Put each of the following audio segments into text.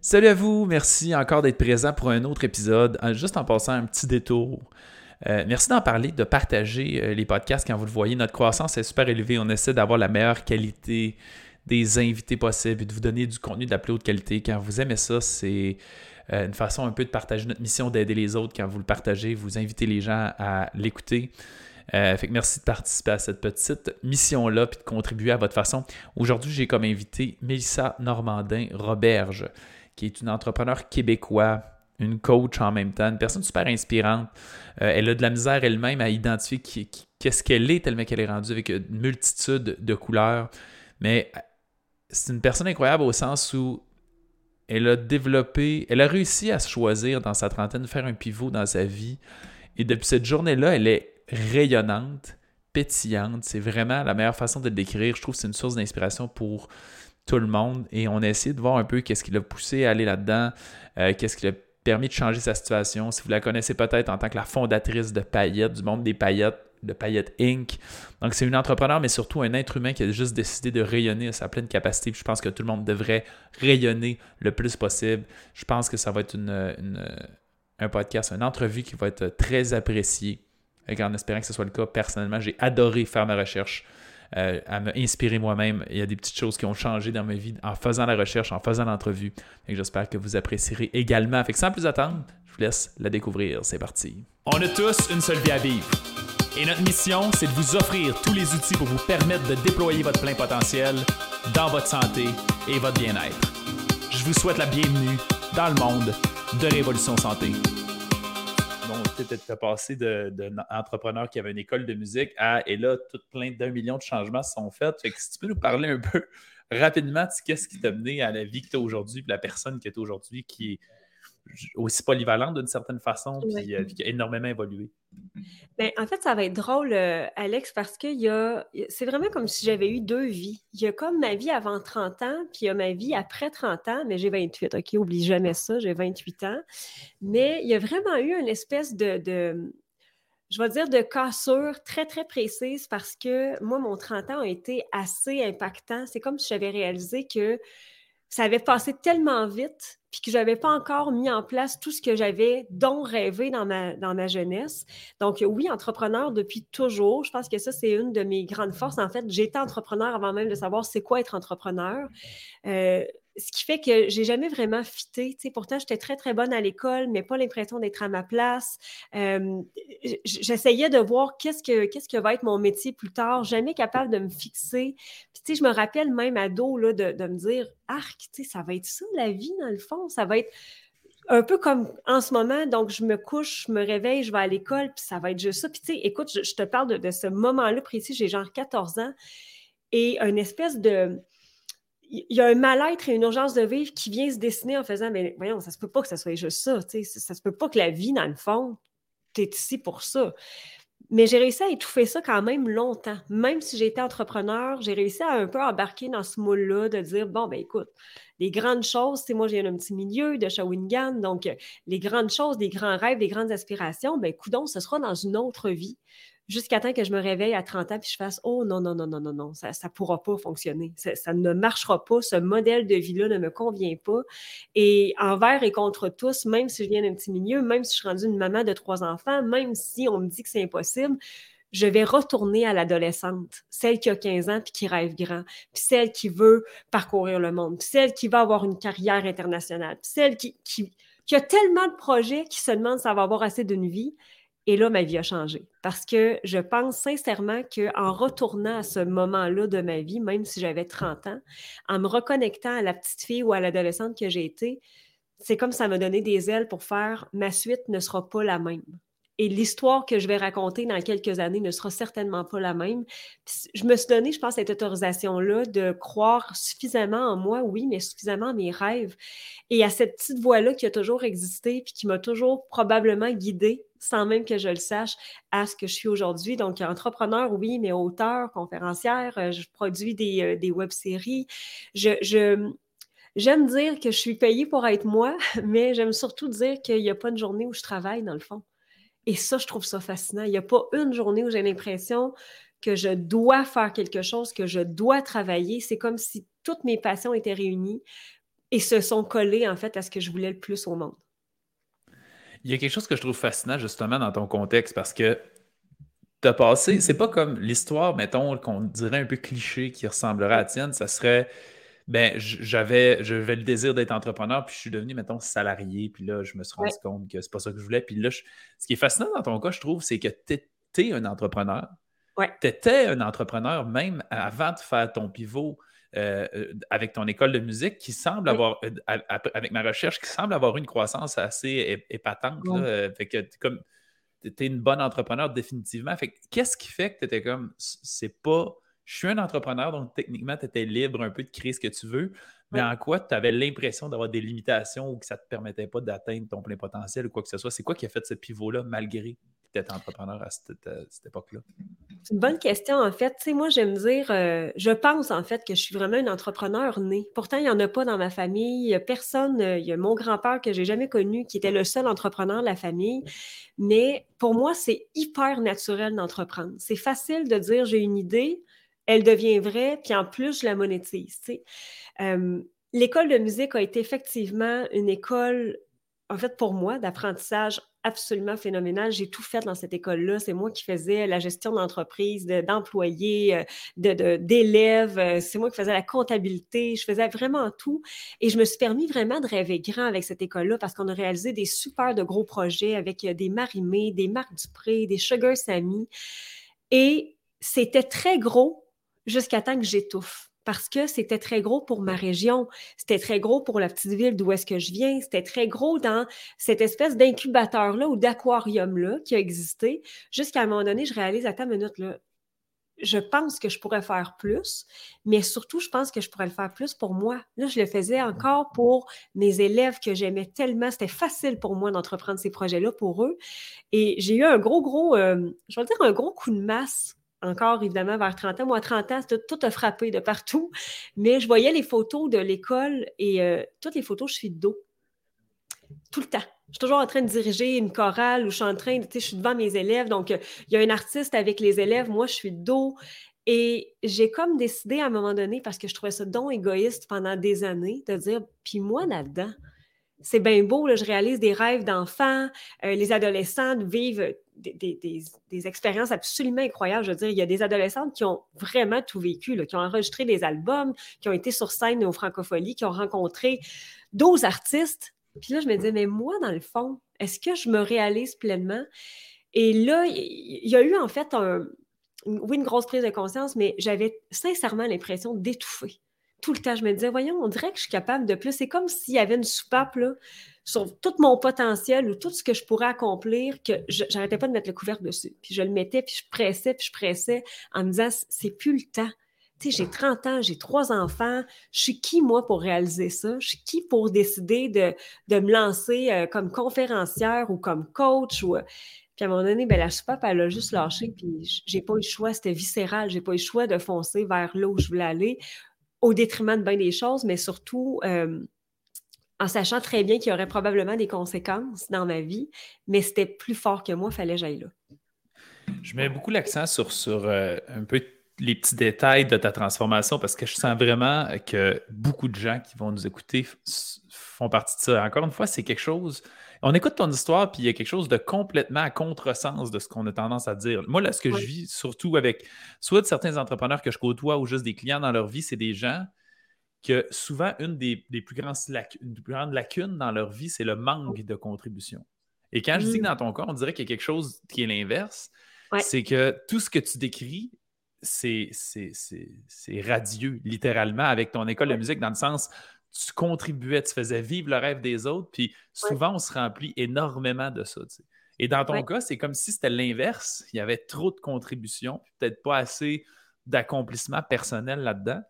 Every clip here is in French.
Salut à vous, merci encore d'être présent pour un autre épisode. Euh, juste en passant un petit détour. Euh, merci d'en parler, de partager euh, les podcasts quand vous le voyez. Notre croissance est super élevée. On essaie d'avoir la meilleure qualité des invités possibles et de vous donner du contenu de la plus haute qualité. Quand vous aimez ça, c'est une façon un peu de partager notre mission, d'aider les autres. Quand vous le partagez, vous invitez les gens à l'écouter. fait que merci de participer à cette petite mission-là et de contribuer à votre façon. Aujourd'hui, j'ai comme invité Mélissa Normandin-Roberge qui est une entrepreneur québécoise, une coach en même temps, une personne super inspirante. Euh, elle a de la misère elle-même à identifier qu'est-ce qu'elle est tellement qu'elle est rendue avec une multitude de couleurs. Mais euh, c'est une personne incroyable au sens où elle a développé, elle a réussi à se choisir dans sa trentaine, faire un pivot dans sa vie. Et depuis cette journée-là, elle est rayonnante, pétillante. C'est vraiment la meilleure façon de le décrire. Je trouve que c'est une source d'inspiration pour tout le monde et on a essayé de voir un peu qu'est-ce qui l'a poussé à aller là-dedans, euh, qu'est-ce qui l'a permis de changer sa situation. Si vous la connaissez peut-être en tant que la fondatrice de Paillettes, du monde des paillettes, de Paillettes Inc. Donc, c'est une entrepreneur, mais surtout un être humain qui a juste décidé de rayonner à sa pleine capacité. je pense que tout le monde devrait rayonner le plus possible. Je pense que ça va être une, un podcast, une entrevue qui va être très appréciée. Et en espérant que ce soit le cas, personnellement, j'ai adoré faire ma recherche. Euh, à me inspirer moi-même. Il y a des petites choses qui ont changé dans ma vie en faisant la recherche, en faisant l'entrevue. J'espère que vous apprécierez également. Sans plus attendre, je vous laisse la découvrir. C'est parti. On a tous une seule vie à vivre. Et notre mission, c'est de vous offrir tous les outils pour vous permettre de déployer votre plein potentiel dans votre santé et votre bien-être. Je vous souhaite la bienvenue dans le monde de Révolution Santé tu as passé d'un entrepreneur qui avait une école de musique à, et là, tout plein d'un million de changements sont faits. Si tu peux nous parler un peu rapidement de qu'est-ce qui t'a mené à la vie que tu as aujourd'hui, la personne que tu es aujourd'hui qui est aussi polyvalente d'une certaine façon, puis, euh, qui a énormément évolué. Bien, en fait, ça va être drôle, euh, Alex, parce que y a, c'est vraiment comme si j'avais eu deux vies. Il y a comme ma vie avant 30 ans, puis il y a ma vie après 30 ans, mais j'ai 28, OK? Oublie jamais ça, j'ai 28 ans. Mais il y a vraiment eu une espèce de, de je vais dire de cassure très, très précise parce que moi, mon 30 ans a été assez impactant. C'est comme si j'avais réalisé que ça avait passé tellement vite, puis que je n'avais pas encore mis en place tout ce que j'avais dont rêvé dans ma, dans ma jeunesse. Donc, oui, entrepreneur depuis toujours. Je pense que ça, c'est une de mes grandes forces. En fait, j'étais entrepreneur avant même de savoir c'est quoi être entrepreneur. Euh, ce qui fait que j'ai jamais vraiment fité. pourtant, j'étais très, très bonne à l'école, mais pas l'impression d'être à ma place. J'essayais de voir qu'est-ce que, que va être mon métier plus tard, jamais capable de me fixer. Puis, je me rappelle même ado là, de, de me dire, arc, ça va être ça la vie, dans le fond. Ça va être un peu comme en ce moment, donc je me couche, je me réveille, je vais à l'école, puis ça va être juste ça. Puis tu sais, écoute, je, te parle de, de ce moment-là précis, j'ai genre 14 ans, et une espèce de il y a un mal-être et une urgence de vivre qui vient se dessiner en faisant Mais voyons, ça se peut pas que ça soit juste ça. Ça se peut pas que la vie, dans le fond, tu es ici pour ça. Mais j'ai réussi à étouffer ça quand même longtemps. Même si j'étais entrepreneur, j'ai réussi à un peu embarquer dans ce moule-là de dire bon, ben écoute, les grandes choses, c'est moi, j'ai un petit milieu de Shawinigan, donc les grandes choses, les grands rêves, les grandes aspirations, ben coudon, ce sera dans une autre vie jusqu'à temps que je me réveille à 30 ans puis je fasse Oh non, non, non, non, non, non, ça ne pourra pas fonctionner. Ça, ne marchera pas. Ce modèle de vie-là ne me convient pas. Et envers et contre tous, même si je viens d'un petit milieu, même si je suis rendue une maman de trois enfants, même si on me dit que c'est impossible, je vais retourner à l'adolescente, celle qui a 15 ans puis qui rêve grand, puis celle qui veut parcourir le monde, puis celle qui va avoir une carrière internationale, puis celle qui, qui, qui a tellement de projets qui se demande si ça va avoir assez d'une vie et là, ma vie a changé. Parce que je pense sincèrement qu'en retournant à ce moment-là de ma vie, même si j'avais 30 ans, en me reconnectant à la petite fille ou à l'adolescente que j'ai été, c'est comme ça m'a donné des ailes pour faire ma suite ne sera pas la même. Et l'histoire que je vais raconter dans quelques années ne sera certainement pas la même. je me suis donné, je pense, cette autorisation-là de croire suffisamment en moi, oui, mais suffisamment en mes rêves. Et à cette petite voix-là qui a toujours existé, puis qui m'a toujours probablement guidée sans même que je le sache, à ce que je suis aujourd'hui. Donc, entrepreneur, oui, mais auteur, conférencière, euh, je produis des, euh, des web-séries. Je, j'aime dire que je suis payée pour être moi, mais j'aime surtout dire qu'il n'y a pas une journée où je travaille, dans le fond. Et ça, je trouve ça fascinant. Il n'y a pas une journée où j'ai l'impression que je dois faire quelque chose, que je dois travailler. C'est comme si toutes mes passions étaient réunies et se sont collés en fait à ce que je voulais le plus au monde. Il y a quelque chose que je trouve fascinant justement dans ton contexte parce que tu as passé, c'est pas comme l'histoire, mettons, qu'on dirait un peu cliché qui ressemblerait à tienne, ça serait ben j'avais j'avais le désir d'être entrepreneur, puis je suis devenu, mettons, salarié, puis là, je me suis rendu compte que c'est pas ça que je voulais. Puis là, ce qui est fascinant dans ton cas, je trouve, c'est que tu es, un entrepreneur. Ouais. Tu étais un entrepreneur même avant de faire ton pivot avec ton école de musique qui semble avoir, euh, avec ma recherche, qui semble avoir une croissance assez épatante. fait que comme tu es une bonne entrepreneur définitivement. Fait qu'est-ce qui fait que tu étais comme c'est pas je suis un entrepreneur, donc techniquement, tu étais libre un peu de créer ce que tu veux, mais en quoi tu avais l'impression d'avoir des limitations ou que ça ne te permettait pas d'atteindre ton plein potentiel ou quoi que ce soit? C'est quoi qui a fait ce pivot-là malgré étais entrepreneur à cette, époque-là? C'est une bonne question, en fait. Tu sais, moi, j'aime dire, euh, je pense en fait que je suis vraiment une entrepreneur née. Pourtant, il n'y en a pas dans ma famille. Personne, euh, il y a mon grand-père que j'ai jamais connu qui était le seul entrepreneur de la famille. Mais pour moi, c'est hyper naturel d'entreprendre. C'est facile de dire, j'ai une idée, elle devient vraie, puis en plus, je la monétise. L'école de musique a été effectivement une école, en fait, pour moi, d'apprentissage absolument phénoménal. J'ai tout fait dans cette école-là. C'est moi qui faisais la gestion d'entreprise, d'employés, euh, d'élèves. Euh, c'est moi qui faisais la comptabilité. Je faisais vraiment tout. Et je me suis permis vraiment de rêver grand avec cette école-là parce qu'on a réalisé des super de gros projets avec euh, des Marimé, des Marc Dupré, des Sugar Sammy. Et c'était très gros jusqu'à temps que j'étouffe. Parce que c'était très gros pour ma région, c'était très gros pour la petite ville d'où est-ce que je viens, c'était très gros dans cette espèce d'incubateur-là ou d'aquarium-là qui a existé, jusqu'à un moment donné, je réalise, à ta minute, là, je pense que je pourrais faire plus, mais surtout, je pense que je pourrais le faire plus pour moi. Là, je le faisais encore pour mes élèves que j'aimais tellement. C'était facile pour moi d'entreprendre ces projets-là pour eux. Et j'ai eu un gros, gros, euh, je vais dire un gros coup de masse encore évidemment vers 30 ans. Moi, à 30 ans, tout a frappé de partout. Mais je voyais les photos de l'école et euh, toutes les photos, je suis de dos. Tout le temps. Je suis toujours en train de diriger une chorale ou je suis en train, tu sais, je suis devant mes élèves. Donc, il y a un artiste avec les élèves. Moi, je suis de dos. Et j'ai comme décidé à un moment donné, parce que je trouvais ça don égoïste pendant des années, de dire, puis moi là-dedans, c'est bien beau, je réalise des rêves d'enfants, euh, les adolescents vivent des, expériences absolument incroyables. Je veux dire, il y a des adolescentes qui ont vraiment tout vécu, qui ont enregistré des albums, qui ont été sur scène au Francofolie, qui ont rencontré d'autres artistes. Puis là, je me disais, mais moi, dans le fond, est-ce que je me réalise pleinement? Et là, il y a eu en fait oui, une grosse prise de conscience, mais j'avais sincèrement l'impression d'étouffer. Tout le temps, je me disais, voyons, on dirait que je suis capable de plus. C'est comme s'il y avait une soupape là, sur tout mon potentiel ou tout ce que je pourrais accomplir, que j'arrêtais pas de mettre le couvercle dessus. Puis je le mettais, puis je pressais, puis je pressais en me disant, c'est plus le temps. Tu sais, j'ai 30 ans, j'ai trois enfants. Je suis qui, moi, pour réaliser ça? Je suis qui pour décider de, de me lancer euh, comme conférencière ou comme coach? Ou... Puis à un moment donné, ben, la soupape, elle a juste lâché, puis j'ai pas eu le choix. C'était viscéral. J'ai pas eu le choix de foncer vers là où je voulais aller, au détriment de bien des choses, mais surtout... Euh, en sachant très bien qu'il y aurait probablement des conséquences dans ma vie, mais c'était plus fort que moi, fallait que j'aille là. Je mets beaucoup l'accent sur, sur euh, un peu les petits détails de ta transformation parce que je sens vraiment que beaucoup de gens qui vont nous écouter font partie de ça. Encore une fois, c'est quelque chose. On écoute ton histoire, puis il y a quelque chose de complètement à contresens de ce qu'on a tendance à dire. Moi, là, ce que je vis, surtout avec soit de certains entrepreneurs que je côtoie ou juste des clients dans leur vie, c'est des gens que souvent, une des, plus, grandes lacunes dans leur vie, c'est le manque de contribution. Et quand je dis que mmh. dans ton cas, on dirait qu'il y a quelque chose qui est l'inverse, c'est que tout ce que tu décris, c'est radieux, littéralement, avec ton école de musique, dans le sens, tu contribuais, tu faisais vivre le rêve des autres, puis souvent, on se remplit énormément de ça. Et dans ton cas, c'est comme si c'était l'inverse. Il y avait trop de contributions, peut-être pas assez d'accomplissement personnel là-dedans.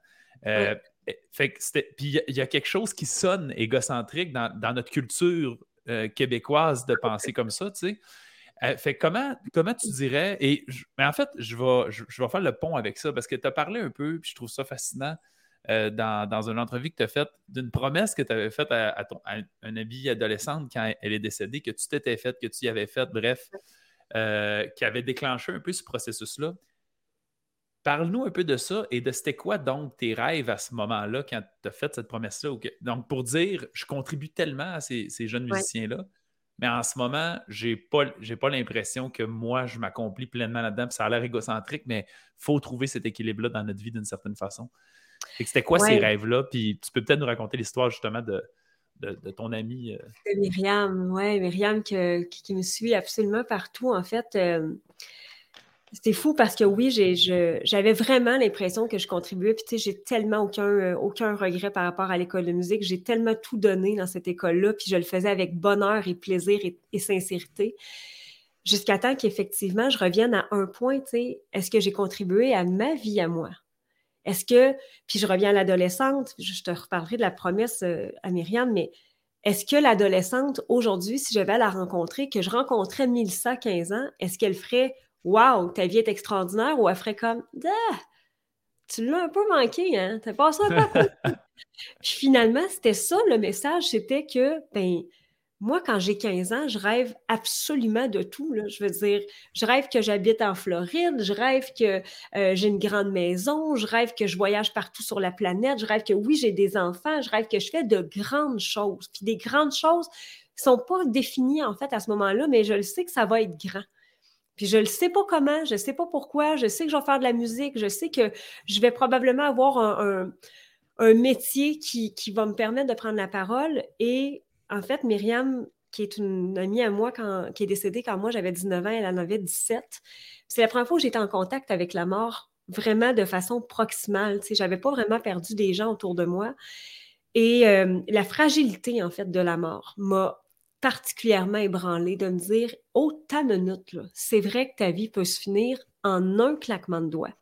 Euh, eh, fait puis il y, a quelque chose qui sonne égocentrique dans, notre culture euh, québécoise de penser comme ça, tu sais. Euh, fait comment, comment tu dirais, et mais en fait, je vais, je, vais faire le pont avec ça parce que tu as parlé un peu, puis je trouve ça fascinant euh, dans, dans, une entrevue que tu as faite d'une promesse que tu avais faite à, ton, à une amie adolescente quand elle est décédée, que tu t'étais faite, que tu y avais faite, bref, qui avait déclenché un peu ce processus-là. parle-nous un peu de ça et de c'était quoi donc tes rêves à ce moment-là quand tu as fait cette promesse-là. Donc, pour dire, je contribue tellement à ces, jeunes musiciens-là, mais en ce moment, j'ai pas, pas l'impression que moi, je m'accomplis pleinement là-dedans. Ça a l'air égocentrique, mais il faut trouver cet équilibre-là dans notre vie d'une certaine façon. C'était quoi ces rêves-là? Puis tu peux peut-être nous raconter l'histoire justement de, de, ton ami. Euh. Myriam, oui, Myriam qui, me suit absolument partout. En fait, euh, c'était fou parce que oui, j'avais vraiment l'impression que je contribuais. Puis, tu sais, j'ai tellement aucun, euh, aucun regret par rapport à l'école de musique. J'ai tellement tout donné dans cette école-là. Puis, je le faisais avec bonheur et plaisir et, sincérité. Jusqu'à temps qu'effectivement, je revienne à un point, tu sais, est-ce que j'ai contribué à ma vie à moi? Est-ce que, puis je reviens à l'adolescente, je te reparlerai de la promesse euh, à Myriam, mais est-ce que l'adolescente, aujourd'hui, si je vais la rencontrer, que je rencontrais Milsa 15 ans, est-ce qu'elle ferait Waouh, ta vie est extraordinaire ou elle ferait comme ah, tu l'as un peu manqué, hein? T'as passé un peu Puis finalement, c'était ça le message, c'était que ben moi, quand j'ai 15 ans, je rêve absolument de tout. Je veux dire, je rêve que j'habite en Floride, je rêve que euh, j'ai une grande maison, je rêve que je voyage partout sur la planète, je rêve que oui, j'ai des enfants, je rêve que je fais de grandes choses. Puis des grandes choses ne sont pas définies en fait à ce moment-là, mais je le sais que ça va être grand. Puis je ne sais pas comment, je ne sais pas pourquoi, je sais que je vais faire de la musique, je sais que je vais probablement avoir un, métier qui, qui, va me permettre de prendre la parole. Et en fait, Myriam, qui est une amie à moi, qui est décédée quand moi j'avais 19 ans, elle en avait 17. C'est la première fois que j'étais en contact avec la mort vraiment de façon proximale. Je n'avais pas vraiment perdu des gens autour de moi. Et euh, la fragilité, en fait, de la mort m'a particulièrement ébranlé de me dire Oh, ta minute, c'est vrai que ta vie peut se finir en un claquement de doigts.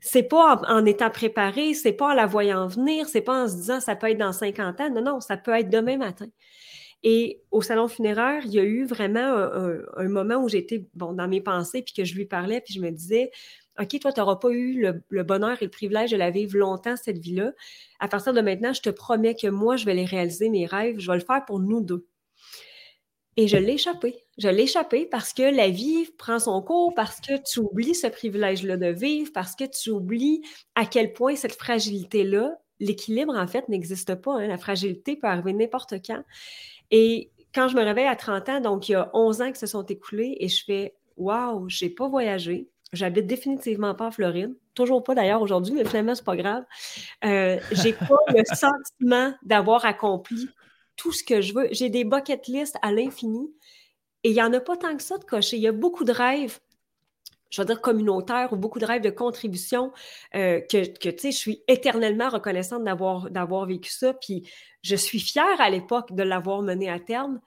C'est pas en, étant préparé, c'est pas en la voyant venir, c'est pas en se disant ça peut être dans 50 ans. Non, non, ça peut être demain matin. Et au salon funéraire, il y a eu vraiment un, moment où j'étais bon, dans mes pensées, puis que je lui parlais, puis je me disais OK, toi, tu n'auras pas eu le, bonheur et le privilège de la vivre longtemps, cette vie-là. À partir de maintenant, je te promets que moi, je vais les réaliser, mes rêves. Je vais le faire pour nous deux. Et je l'ai échappé. Je l'ai échappé parce que la vie prend son cours, parce que tu oublies ce privilège-là de vivre, parce que tu oublies à quel point cette fragilité-là, l'équilibre, en fait, n'existe pas. Hein. La fragilité peut arriver n'importe quand. Et quand je me réveille à 30 ans, donc il y a 11 ans qui se sont écoulés, et je fais Waouh, j'ai pas voyagé. J'habite définitivement pas en Floride. Toujours pas d'ailleurs aujourd'hui, mais finalement, c'est pas grave. Euh, j'ai pas le sentiment d'avoir accompli tout ce que je veux. J'ai des bucket lists à l'infini et il n'y en a pas tant que ça de cocher. Il y a beaucoup de rêves, je veux dire communautaires ou beaucoup de rêves de contribution euh, que, tu sais, je suis éternellement reconnaissante d'avoir, d'avoir vécu ça. Puis je suis fière à l'époque de l'avoir mené à terme.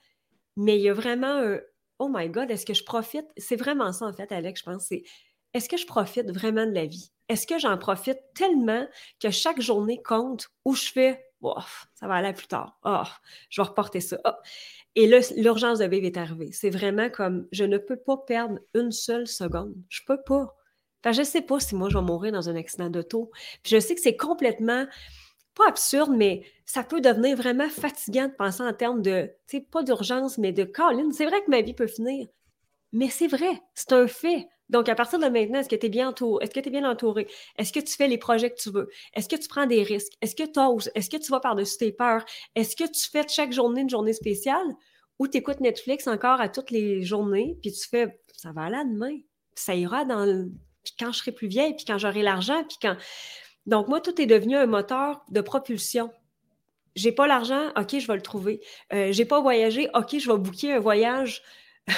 Mais il y a vraiment un Oh my God, est-ce que je profite? C'est vraiment ça, en fait, Alex, je pense. C'est est-ce que je profite vraiment de la vie? Est-ce que j'en profite tellement que chaque journée compte où je fais ça va aller plus tard. Oh, je vais reporter ça. Oh. Et là, l'urgence de vivre est arrivée. C'est vraiment comme je ne peux pas perdre une seule seconde. Je peux pas. je ne sais pas si moi je vais mourir dans un accident d'auto. je sais que c'est complètement pas absurde, mais ça peut devenir vraiment fatigant de penser en termes de, tu sais, pas d'urgence, mais de Colin. C'est vrai que ma vie peut finir. Mais c'est vrai, c'est un fait. Donc, à partir de maintenant, est-ce que tu es bien entouré? Est-ce que tu bien entouré? Est-ce que tu fais les projets que tu veux? Est-ce que tu prends des risques? Est-ce que tu oses? Est-ce que tu vas par-dessus tes peurs? Est-ce que tu fais chaque journée une journée spéciale ou tu écoutes Netflix encore à toutes les journées, puis tu fais ça va aller demain? Ça ira dans le... Puis quand je serai plus vieille, puis quand j'aurai l'argent, puis quand. Donc, moi, tout est devenu un moteur de propulsion. J'ai pas l'argent, OK, je vais le trouver. Euh, j'ai pas voyagé, OK, je vais booker un voyage.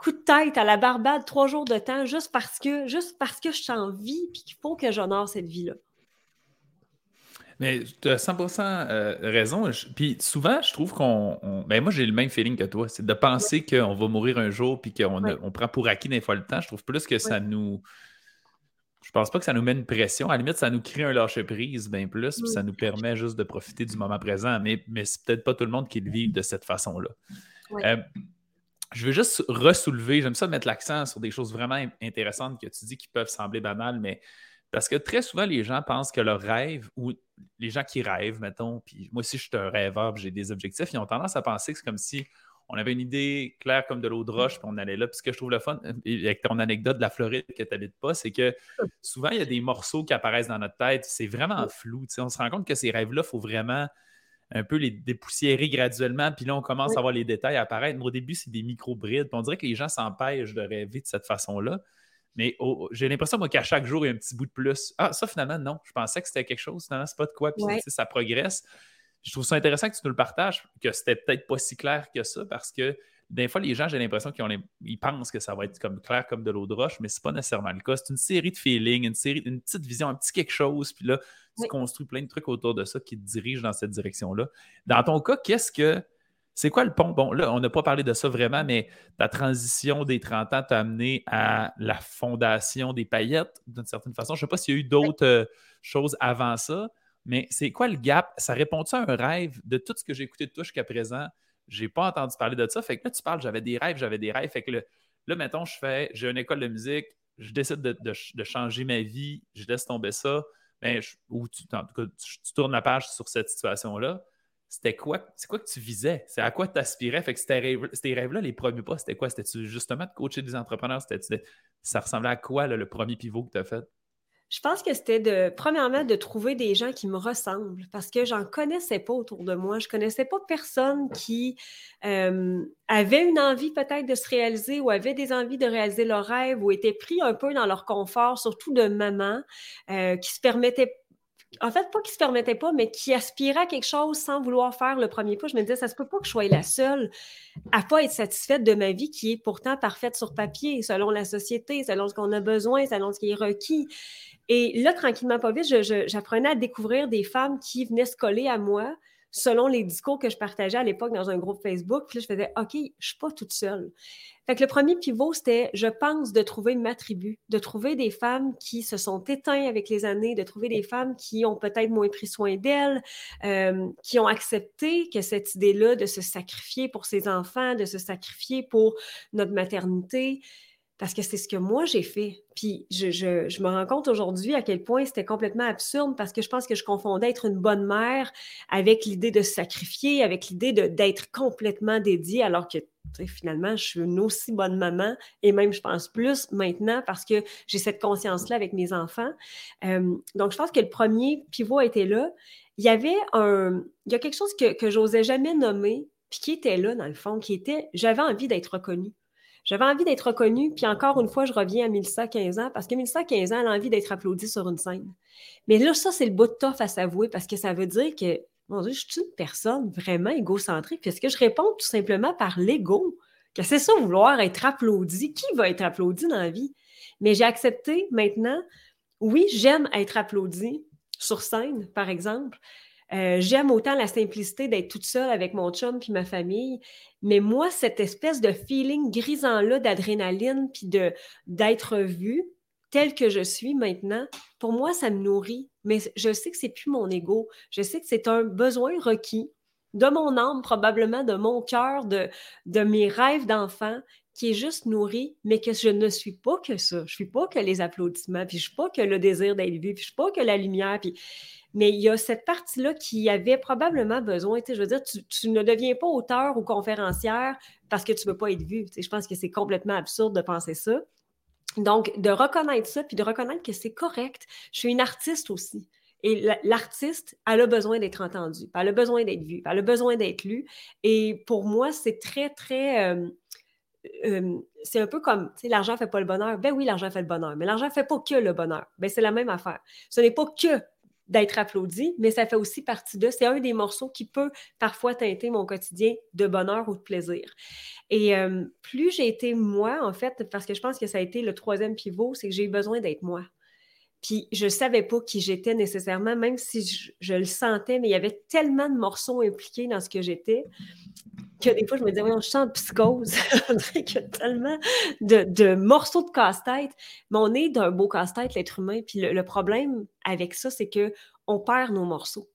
coup de tête à la Barbade trois jours de temps juste parce que, juste parce que je suis en vie et qu'il faut que j'honore cette vie-là. Mais tu as 100% euh, raison. Puis souvent, je trouve qu'on. Ben moi, j'ai le même feeling que toi. C'est de penser qu'on va mourir un jour puis qu'on on prend pour acquis des fois le temps. Je trouve plus que ça nous. Je pense pas que ça nous met une pression. À la limite, ça nous crée un lâcher-prise bien plus, puis ça nous permet juste de profiter du moment présent. Mais, mais c'est peut-être pas tout le monde qui le vit de cette façon-là. Euh, je veux juste ressoulever, j'aime ça mettre l'accent sur des choses vraiment intéressantes que tu dis qui peuvent sembler banales, mais parce que très souvent, les gens pensent que leur rêve, ou les gens qui rêvent, mettons, puis moi aussi, je suis un rêveur, j'ai des objectifs, ils ont tendance à penser que c'est comme si on avait une idée claire comme de l'eau de roche, puis on allait là. Puis ce que je trouve le fun, avec ton anecdote de la Floride que tu n'habites pas, c'est que souvent, il y a des morceaux qui apparaissent dans notre tête. C'est vraiment flou. On se rend compte que ces rêves-là, il faut vraiment un peu les dépoussiérer graduellement. Puis là, on commence à voir les détails apparaître. Mais au début, c'est des micro-brides. On dirait que les gens s'empêchent de rêver de cette façon-là. Mais j'ai l'impression, moi, qu'à chaque jour, il y a un petit bout de plus. Ah, ça, finalement, non. Je pensais que c'était quelque chose. Finalement, c'est pas de quoi. Puis ça progresse je trouve ça intéressant que tu nous le partages, que c'était peut-être pas si clair que ça, parce que des fois, les gens, j'ai l'impression qu'ils ils pensent que ça va être comme clair comme de l'eau de roche, mais c'est pas nécessairement le cas. C'est une série de feelings, une série, une petite vision, un petit quelque chose, puis là, tu construis plein de trucs autour de ça qui te dirigent dans cette direction-là. Dans ton cas, qu'est-ce que. C'est quoi le pont? Bon, là, on n'a pas parlé de ça vraiment, mais ta transition des 30 ans t'a amené à la fondation des paillettes, d'une certaine façon. Je ne sais pas s'il y a eu d'autres euh, choses avant ça, mais c'est quoi le gap? Ça répond-tu à un rêve de tout ce que j'ai écouté de toi jusqu'à présent? J'ai pas entendu parler de ça. Fait que là, tu parles, j'avais des rêves, j'avais des rêves. Fait que là, mettons, je fais, j'ai une école de musique, je décide de, changer ma vie, je laisse tomber ça. Ben, ou tu, en tout cas, tu, tournes la page sur cette situation-là. C'était quoi? C'est quoi que tu visais? C'est à quoi tu aspirais? Fait que ces rêves-là, les premiers pas, c'était quoi? C'était-tu justement de coacher des entrepreneurs? ça ressemblait à quoi le premier pivot que tu as fait? Je pense que c'était de, premièrement, de trouver des gens qui me ressemblent parce que j'en connaissais pas autour de moi. Je connaissais pas personne qui euh, avait une envie peut-être de se réaliser ou avait des envies de réaliser leurs rêves ou était pris un peu dans leur confort, surtout de maman, euh, qui se permettait en fait, pas qui se permettait pas, mais qui aspirait à quelque chose sans vouloir faire le premier pas. Je me disais, ça se peut pas que je sois la seule à pas être satisfaite de ma vie qui est pourtant parfaite sur papier, selon la société, selon ce qu'on a besoin, selon ce qui est requis. Et là, tranquillement, pas vite, j'apprenais à découvrir des femmes qui venaient se coller à moi selon les discours que je partageais à l'époque dans un groupe Facebook. Puis là, je faisais OK, je suis pas toute seule. Fait que le premier pivot, c'était, je pense, de trouver ma tribu, de trouver des femmes qui se sont éteintes avec les années, de trouver des femmes qui ont peut-être moins pris soin d'elles, euh, qui ont accepté que cette idée-là de se sacrifier pour ses enfants, de se sacrifier pour notre maternité, parce que c'est ce que moi j'ai fait. Puis je, me rends compte aujourd'hui à quel point c'était complètement absurde parce que je pense que je confondais être une bonne mère avec l'idée de se sacrifier, avec l'idée d'être complètement dédiée, alors que finalement, je suis une aussi bonne maman et même, je pense, plus maintenant parce que j'ai cette conscience-là avec mes enfants. Euh, donc, je pense que le premier pivot était là. Il y avait un. Il y a quelque chose que, que j'osais jamais nommer, puis qui était là, dans le fond, qui était j'avais envie d'être reconnue. J'avais envie d'être reconnue, puis encore une fois, je reviens à Mélissa 15 ans, parce que Mélissa 15 ans, elle a envie d'être applaudie sur une scène. Mais là, ça, c'est le bout de toffe à s'avouer, parce que ça veut dire que, mon Dieu, je suis une personne vraiment égocentrique. Puis je réponds tout simplement par l'ego? Que c'est ça, vouloir être applaudi. Qui va être applaudi dans la vie? Mais j'ai accepté maintenant, oui, j'aime être applaudi sur scène, par exemple, euh, j'aime autant la simplicité d'être toute seule avec mon chum puis ma famille, mais moi, cette espèce de feeling grisant-là d'adrénaline puis d'être vue telle que je suis maintenant, pour moi, ça me nourrit. Mais je sais que c'est plus mon ego. Je sais que c'est un besoin requis de mon âme, probablement de mon cœur, de, de mes rêves d'enfant qui est juste nourri, mais que je ne suis pas que ça. Je suis pas que les applaudissements, puis je suis pas que le désir d'être vu, puis je suis pas que la lumière, puis mais il y a cette partie-là qui avait probablement besoin. Je veux dire, tu, ne deviens pas auteur ou conférencière parce que tu ne veux pas être vu. Je pense que c'est complètement absurde de penser ça. Donc, de reconnaître ça, puis de reconnaître que c'est correct. Je suis une artiste aussi. Et l'artiste, elle a besoin d'être entendue, elle a besoin d'être vue, elle a besoin d'être lue. Et pour moi, c'est très, très... Euh, euh, c'est un peu comme, tu sais, l'argent fait pas le bonheur. Ben oui, l'argent fait le bonheur, mais l'argent fait pas que le bonheur. Ben c'est la même affaire. Ce n'est pas que d'être applaudi, mais ça fait aussi partie de. C'est un des morceaux qui peut parfois teinter mon quotidien de bonheur ou de plaisir. Et euh, plus j'ai été moi, en fait, parce que je pense que ça a été le troisième pivot, c'est que j'ai eu besoin d'être moi. Puis je savais pas qui j'étais nécessairement, même si je, le sentais, mais il y avait tellement de morceaux impliqués dans ce que j'étais que des fois, je me disais, oui, je sens psychose. il y a tellement de, morceaux de casse-tête. Mais on est d'un beau casse-tête, l'être humain. Puis le, problème avec ça, c'est qu'on perd nos morceaux.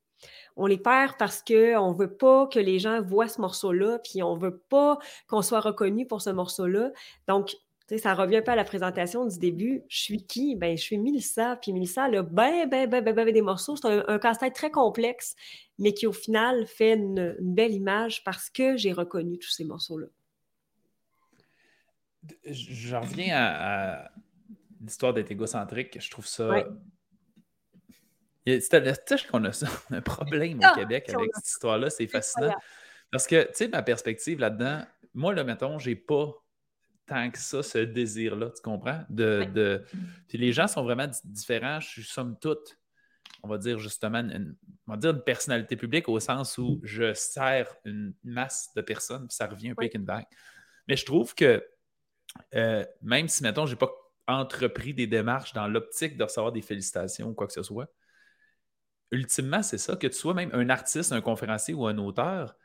On les perd parce qu'on ne veut pas que les gens voient ce morceau-là, puis on ne veut pas qu'on soit reconnu pour ce morceau-là. Donc, ça revient un peu à la présentation du début. Je suis qui? Ben, je suis Milsa. Puis Milsa, elle a ben, ben, ben, ben, ben des morceaux. C'est un, casse-tête très complexe, mais qui, au final, fait une, belle image parce que j'ai reconnu tous ces morceaux-là. Je reviens à, l'histoire d'être égocentrique. Je trouve ça. Ouais. C'est qu'on a ça, un problème au ah, Québec avec cette histoire-là. C'est fascinant. Parce que, tu sais, ma perspective là-dedans, moi, là, mettons, j'ai pas tant que ça, ce désir-là, tu comprends? De, Puis les gens sont vraiment différents. Je suis somme toute, on va dire justement, une, on va dire une personnalité publique au sens où je sers une masse de personnes, puis ça revient un peu avec une vague. Mais je trouve que euh, même si, mettons, je n'ai pas entrepris des démarches dans l'optique de recevoir des félicitations ou quoi que ce soit, ultimement, c'est ça, que tu sois même un artiste, un conférencier ou un auteur,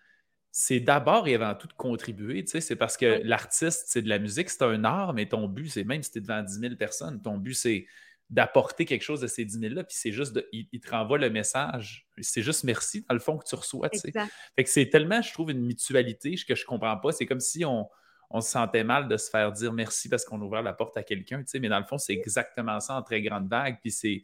c'est d'abord et avant tout de contribuer. Tu sais, c'est parce que l'artiste, c'est de la musique, c'est un art, mais ton but, c'est même si tu es devant 10 000 personnes, ton but, c'est d'apporter quelque chose de ces 10 000-là, puis c'est juste, de, il, te renvoie le message. C'est juste merci, dans le fond, que tu reçois. Tu sais. Fait que c'est tellement, je trouve, une mutualité que je comprends pas. C'est comme si on, on se sentait mal de se faire dire merci parce qu'on a ouvert la porte à quelqu'un, tu sais, mais dans le fond, c'est exactement ça en très grande vague, puis c'est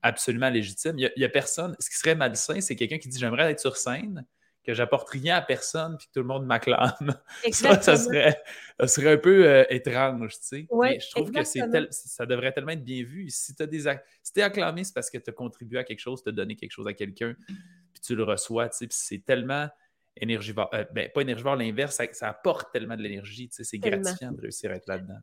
absolument légitime. Il n'y a, a, personne. Ce qui serait malsain, c'est quelqu'un qui dit j'aimerais être sur scène, que j'apporte rien à personne puis que tout le monde m'acclame. Ça, ça, serait, ça serait un peu euh, étrange, tu sais. Mais je trouve que ça devrait tellement être bien vu. Si tu des si es acclamé, c'est parce que tu as contribué à quelque chose, tu as donné quelque chose à quelqu'un, puis tu le reçois, tu sais. Puis c'est tellement énergivore. Euh, ben, pas énergivore, l'inverse, ça, apporte tellement de l'énergie, tu sais. C'est gratifiant de réussir à être là-dedans.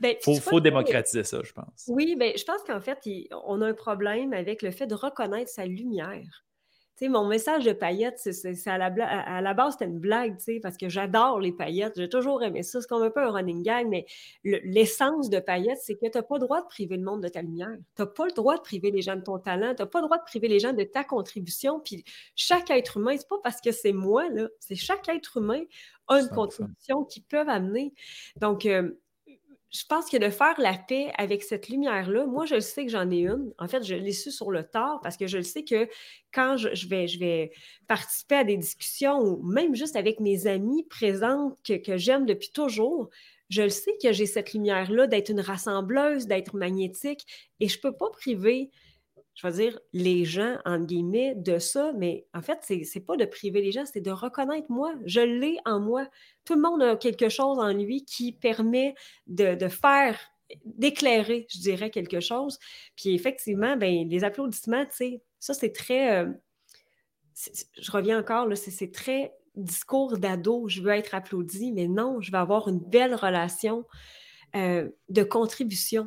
Il ben, faut, faut démocratiser ça, je pense. Oui, mais ben, je pense qu'en fait, on a un problème avec le fait de reconnaître sa lumière mon message de paillettes, c'est à la, à la base, c'était une blague, parce que j'adore les paillettes. J'ai toujours aimé ça. C'est comme un peu un running gag, mais l'essence de paillettes, c'est que tu n'as pas le droit de priver le monde de ta lumière. Tu n'as pas le droit de priver les gens de ton talent. Tu n'as pas le droit de priver les gens de ta contribution. Puis chaque être humain, c'est pas parce que c'est moi, là, c'est chaque être humain a une contribution qu'ils peuvent amener. Donc, euh, je pense que de faire la paix avec cette lumière-là, moi, je le sais que j'en ai une. En fait, je l'ai su sur le tard parce que je le sais que quand je, vais, participer à des discussions ou même juste avec mes amis présentes que, que j'aime depuis toujours, je le sais que j'ai cette lumière-là d'être une rassembleuse, d'être magnétique et je ne peux pas priver je vais dire, les gens, entre guillemets, de ça, mais en fait, c'est n'est pas de priver les gens, c'est de reconnaître moi. Je l'ai en moi. Tout le monde a quelque chose en lui qui permet de, faire, d'éclairer, je dirais, quelque chose. Puis effectivement, ben, les applaudissements, tu sais, ça, c'est très. Euh, je reviens encore, c'est très discours d'ado. Je veux être applaudi, mais non, je veux avoir une belle relation euh, de contribution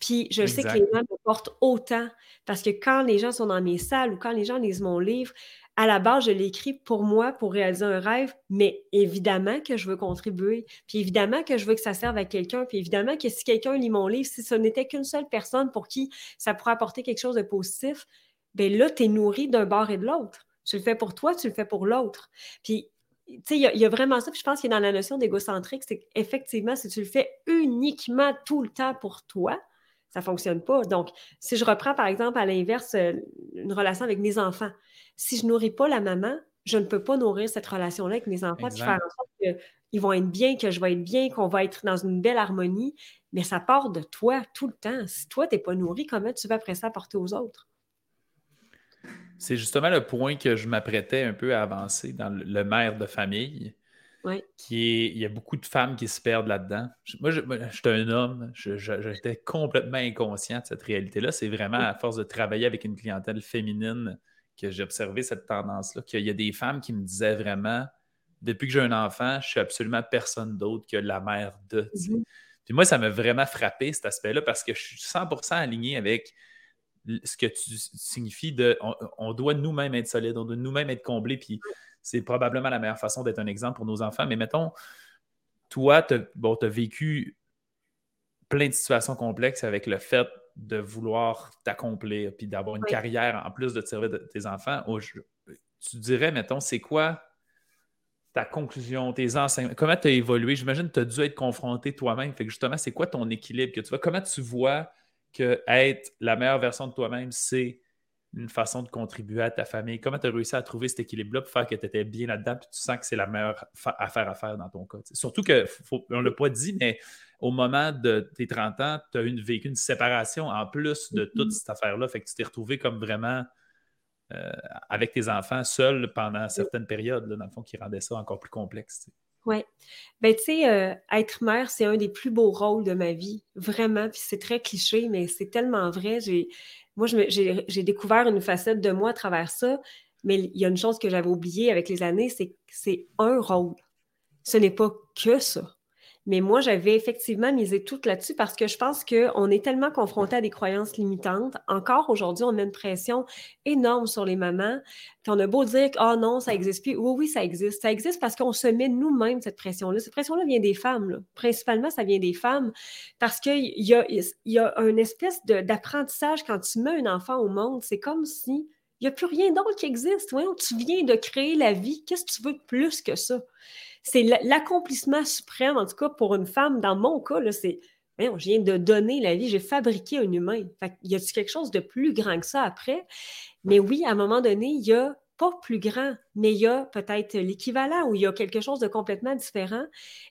puis je sais que les gens me portent autant parce que quand les gens sont dans mes salles ou quand les gens lisent mon livre, à la base, je l'écris pour moi, pour réaliser un rêve, mais évidemment que je veux contribuer, puis évidemment que je veux que ça serve à quelqu'un, puis évidemment que si quelqu'un lit mon livre, si ce n'était qu'une seule personne pour qui ça pourrait apporter quelque chose de positif, bien là, tu es nourri d'un bord et de l'autre. Tu le fais pour toi, tu le fais pour l'autre. Puis tu sais, il y, a vraiment ça. Puis je pense qu'il y a dans la notion d'égocentrique, c'est qu'effectivement, si tu le fais uniquement tout le temps pour toi, ça ne fonctionne pas. Donc, si je reprends par exemple à l'inverse euh, une relation avec mes enfants, si je nourris pas la maman, je ne peux pas nourrir cette relation-là avec mes enfants, puis faire en sorte qu'ils vont être bien, que je vais être bien, qu'on va être dans une belle harmonie. Mais ça part de toi tout le temps. Si toi, tu n'es pas nourri, comment tu vas après ça apporter aux autres? C'est justement le point que je m'apprêtais un peu à avancer dans le mère de famille. Qui il y a beaucoup de femmes qui se perdent là-dedans. Moi, je, suis un homme, j'étais complètement inconscient de cette réalité-là. C'est vraiment à force de travailler avec une clientèle féminine que j'ai observé cette tendance-là, qu'il y a des femmes qui me disaient vraiment, depuis que j'ai un enfant, je suis absolument personne d'autre que la mère de. Mm-hmm. Puis moi, ça m'a vraiment frappé cet aspect-là parce que je suis 100% aligné avec ce que tu signifies de on, doit nous-mêmes être solides, on doit nous-mêmes être comblés. Puis c'est probablement la meilleure façon d'être un exemple pour nos enfants. Mais mettons, toi, tu as, vécu plein de situations complexes avec le fait de vouloir t'accomplir puis d'avoir une carrière en plus de te servir de tes enfants. tu dirais, mettons, c'est quoi ta conclusion, tes enseignements, comment tu as évolué? J'imagine que tu as dû être confronté toi-même. Fait que justement, c'est quoi ton équilibre que tu vois? Comment tu vois que être la meilleure version de toi-même, c'est une façon de contribuer à ta famille? Comment tu as réussi à trouver cet équilibre-là pour faire que tu étais bien là-dedans et tu sens que c'est la meilleure affaire à faire dans ton cas? Surtout que, on ne l'a pas dit, mais au moment de tes 30 ans, tu as une, vécu une séparation en plus de toute mm-hmm. cette affaire-là. Fait que tu t'es retrouvé comme vraiment euh, avec tes enfants seul pendant certaines périodes, dans le fond, qui rendait ça encore plus complexe. Oui. Ben, tu sais, euh, être mère, c'est un des plus beaux rôles de ma vie, vraiment. Puis c'est très cliché, mais c'est tellement vrai. J'ai, moi, j'ai découvert une facette de moi à travers ça, mais il y a une chose que j'avais oubliée avec les années, c'est que c'est un rôle. Ce n'est pas que ça. Mais moi, j'avais effectivement misé tout là-dessus parce que je pense qu'on est tellement confronté à des croyances limitantes. Encore aujourd'hui, on a une pression énorme sur les mamans. Puis on a beau dire oh non, ça existe plus. Oui, oui, ça existe. Ça existe parce qu'on se met nous-mêmes cette pression-là. Cette pression-là vient des femmes. Principalement, ça vient des femmes parce qu'il y a, une espèce d'apprentissage quand tu mets un enfant au monde. C'est comme si il n'y a plus rien d'autre qui existe. Tu viens de créer la vie. Qu'est-ce que tu veux de plus que ça? C'est l'accomplissement suprême, en tout cas pour une femme, dans mon cas, c'est je viens de donner la vie, j'ai fabriqué un humain. Fait, y a-t-il quelque chose de plus grand que ça après? Mais oui, à un moment donné, il y a pas plus grand, mais il y a peut-être l'équivalent ou il y a quelque chose de complètement différent.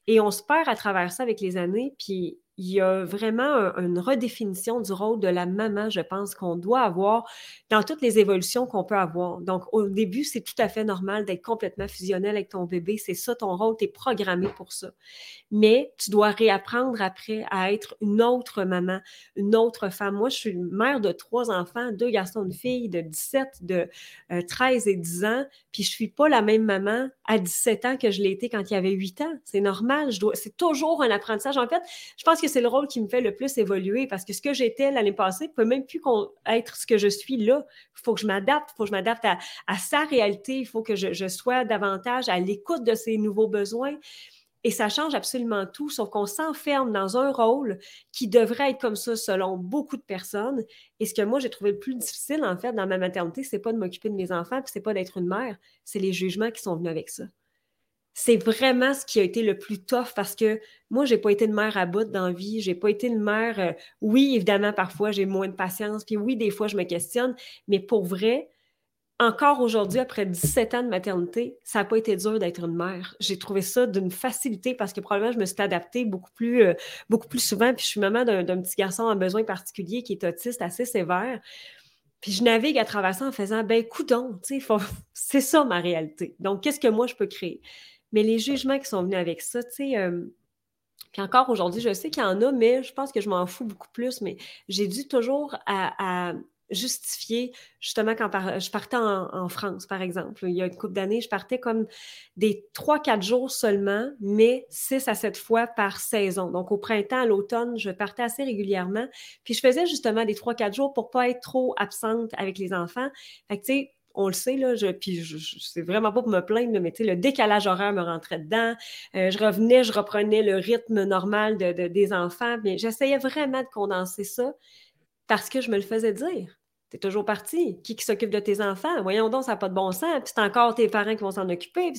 Et on se perd à travers ça avec les années. Puis il y a vraiment une redéfinition du rôle de la maman, je pense, qu'on doit avoir dans toutes les évolutions qu'on peut avoir. Donc, au début, c'est tout à fait normal d'être complètement fusionnel avec ton bébé. C'est ça ton rôle, tu es programmé pour ça. Mais tu dois réapprendre après à être une autre maman, une autre femme. Moi, je suis mère de trois enfants, deux garçons, une fille de 17, de 13 euh, et 10 ans, puis je suis pas la même maman à 17 ans que je l'ai été quand il y avait 8 ans. C'est normal. Je dois... C'est toujours un apprentissage. En fait, je pense que c'est le rôle qui me fait le plus évoluer parce que ce que j'étais l'année passée peut même plus être ce que je suis là. Il faut que je m'adapte, il faut que je m'adapte à, sa réalité, il faut que je, sois davantage à l'écoute de ses nouveaux besoins. Et ça change absolument tout, sauf qu'on s'enferme dans un rôle qui devrait être comme ça selon beaucoup de personnes. Et ce que moi, j'ai trouvé le plus difficile, en fait, dans ma maternité, c'est pas de m'occuper de mes enfants, puis c'est pas d'être une mère, c'est les jugements qui sont venus avec ça c'est vraiment ce qui a été le plus tough parce que moi, j'ai pas été une mère à bout dans la vie. J'ai pas été une mère. Euh, oui, évidemment, parfois, j'ai moins de patience. Puis oui, des fois, je me questionne. Mais pour vrai, encore aujourd'hui, après 17 ans de maternité, ça n'a pas été dur d'être une mère. J'ai trouvé ça d'une facilité parce que probablement, je me suis adaptée beaucoup plus, euh, souvent. Puis je suis maman d'un petit garçon en besoin particulier qui est autiste assez sévère. Puis je navigue à travers ça en faisant, ben, coudon, tu sais, c'est ça ma réalité. Donc, qu'est-ce que moi je peux créer? Mais les jugements qui sont venus avec ça, tu sais, euh, encore aujourd'hui, je sais qu'il y en a, mais je pense que je m'en fous beaucoup plus. Mais j'ai dû toujours à, justifier, justement, quand je partais en, France, par exemple. Il y a une couple d'années, je partais comme des 3-4 jours seulement, mais 6 à 7 fois par saison. Donc, au printemps, à l'automne, je partais assez régulièrement. Puis, je faisais justement des 3-4 jours pour pas être trop absente avec les enfants. Fait que, tu sais, on le sait, là, je, puis je, c'est vraiment pas pour me plaindre, mais le décalage horaire me rentrait dedans. Euh, je revenais, je reprenais le rythme normal de, des enfants, mais j'essayais vraiment de condenser ça parce que je me le faisais dire. T'es toujours parti. Qui, qui s'occupe de tes enfants? Voyons donc, ça n'a pas de bon sens. Puis c'est encore tes parents qui vont s'en occuper.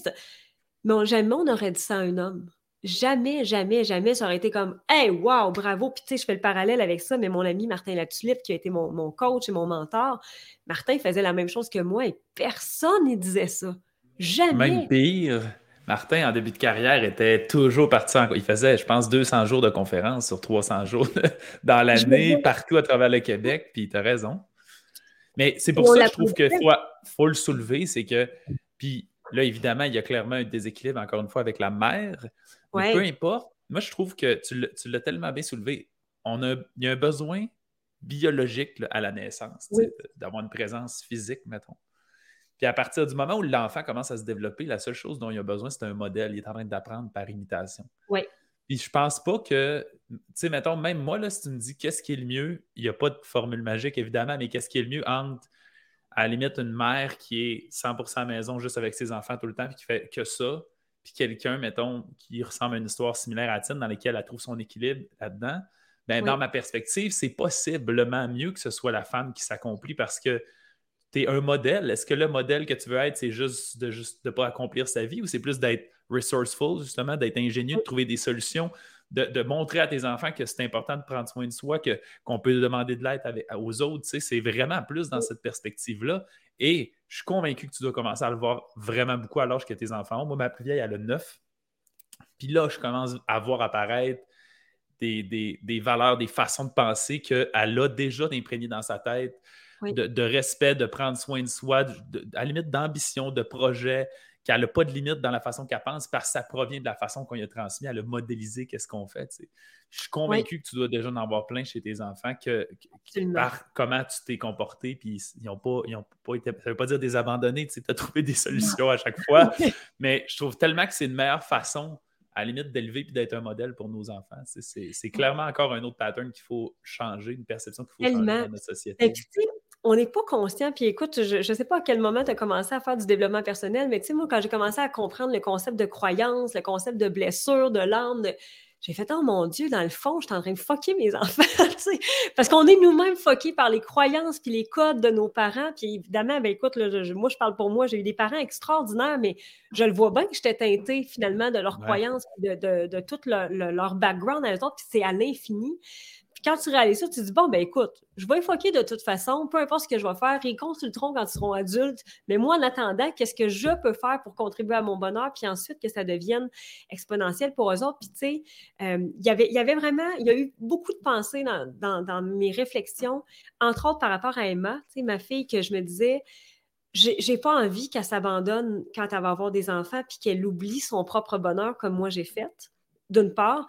mais jamais on aurait dit ça à un homme jamais, jamais, jamais, ça aurait été comme Hey, wow, bravo. Puis tu sais, je fais le parallèle avec ça, mais mon ami Martin Latulippe, qui a été mon, coach et mon mentor, Martin faisait la même chose que moi et personne ne disait ça. Jamais. Même pire. Martin, en début de carrière, était toujours parti en... Il faisait, je pense, 200 jours de conférences sur 300 jours dans l'année, partout à travers le Québec, puis tu as raison. Mais c'est pour ça que je trouve qu'il faut, faut le soulever, c'est que, puis là, évidemment, il y a clairement un déséquilibre, encore une fois, avec la mère, peu importe, moi, je trouve que tu l'as tellement bien soulevé. On a, il y a un besoin biologique à la naissance, d'avoir une présence physique, mettons. Puis à partir du moment où l'enfant commence à se développer, la seule chose dont il a besoin, c'est un modèle. Il est en train d'apprendre par imitation. Oui. Puis je pense pas que, tu sais, mettons, même moi, là, si tu me dis qu'est-ce qui est le mieux, il n'y a pas de formule magique, évidemment, mais qu'est-ce qui est le mieux entre, à la limite, une mère qui est 100% à la maison juste avec ses enfants tout le temps, puis qui fait que ça, puis quelqu'un, mettons, qui ressemble à une histoire similaire à tienne, dans laquelle elle trouve son équilibre là-dedans, ben, dans ma perspective, c'est possiblement mieux que ce soit la femme qui s'accomplit parce que tu es un modèle. Est-ce que le modèle que tu veux être, c'est juste de juste de pas accomplir sa vie ou c'est plus d'être resourceful, justement, d'être ingénieux, de trouver des solutions, de, montrer à tes enfants que c'est important de prendre soin de soi, que, qu'on peut demander de l'aide aux autres. c'est vraiment plus dans cette perspective-là. Et je suis convaincu que tu dois commencer à le voir vraiment beaucoup à l'âge que tes enfants ont. Moi, ma plus vieille, elle a 9. Puis là, je commence à voir apparaître des, valeurs, des façons de penser qu'elle a déjà imprégnées dans sa tête, de, respect, de prendre soin de soi, à la limite d'ambition, de projet, qu'elle n'a pas de limite dans la façon qu'elle pense parce que ça provient de la façon qu'on lui a transmis, elle a modélisé qu'est-ce qu'on fait. Je suis convaincu que tu dois déjà en avoir plein chez tes enfants que, par comment tu t'es comporté, puis ils n'ont pas, pas été, ça ne veut pas dire des abandonnés, tu as trouvé des solutions à chaque fois, mais je trouve tellement que c'est une meilleure façon à la limite d'élever et d'être un modèle pour nos enfants. C'est clairement encore un autre pattern qu'il faut changer, une perception qu'il faut changer dans notre société on n'est pas conscient. Puis écoute, je ne sais pas à quel moment tu as commencé à faire du développement personnel, mais tu sais, moi, quand j'ai commencé à comprendre le concept de croyance, le concept de blessure, de l'âme, j'ai fait, oh mon Dieu, dans le fond, je suis en train de fucker mes enfants, parce qu'on est nous-mêmes fuckés par les croyances puis les codes de nos parents. Puis évidemment, ben écoute, moi, je parle pour moi, j'ai eu des parents extraordinaires, mais je le vois bien que j'étais teintée finalement de leurs croyances, de, de, tout leur background à eux autres, puis c'est à l'infini quand tu réalises ça, tu te dis, bon, ben écoute, je vais évoquer de toute façon, peu importe ce que je vais faire, ils consulteront quand ils seront adultes. Mais moi, en attendant, qu'est-ce que je peux faire pour contribuer à mon bonheur, puis ensuite que ça devienne exponentiel pour eux autres? Puis, tu sais, euh, il y avait vraiment, il y a eu beaucoup de pensées dans, mes réflexions, entre autres par rapport à Emma, tu sais, ma fille, que je me disais, j'ai pas envie qu'elle s'abandonne quand elle va avoir des enfants, puis qu'elle oublie son propre bonheur comme moi j'ai fait, d'une part.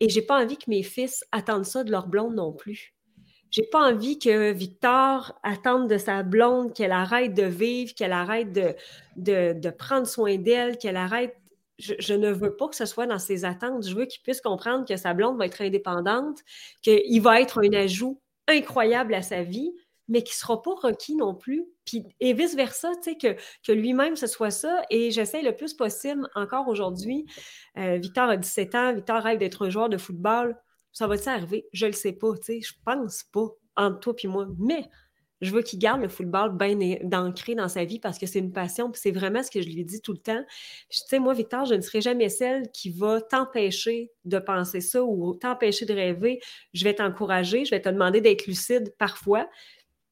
Et j'ai pas envie que mes fils attendent ça de leur blonde non plus. J'ai pas envie que Victor attende de sa blonde qu'elle arrête de vivre, qu'elle arrête de, de, prendre soin d'elle, qu'elle arrête. Je, ne veux pas que ce soit dans ses attentes. Je veux qu'il puisse comprendre que sa blonde va être indépendante, qu'il va être un ajout incroyable à sa vie, mais qui ne sera pas requis non plus. Puis, et vice-versa, tu sais, que, que lui-même, ce soit ça. Et j'essaie le plus possible, encore aujourd'hui. Euh, Victor a 17 ans, Victor rêve d'être un joueur de football. Ça va-t-il arriver? Je ne le sais pas, tu sais, je pense pas, entre toi et moi. Mais je veux qu'il garde le football bien ancré dans sa vie parce que c'est une passion, puis c'est vraiment ce que je lui dis tout le temps. Tu sais, moi, Victor, je ne serai jamais celle qui va t'empêcher de penser ça ou t'empêcher de rêver. Je vais t'encourager, je vais te demander d'être lucide parfois,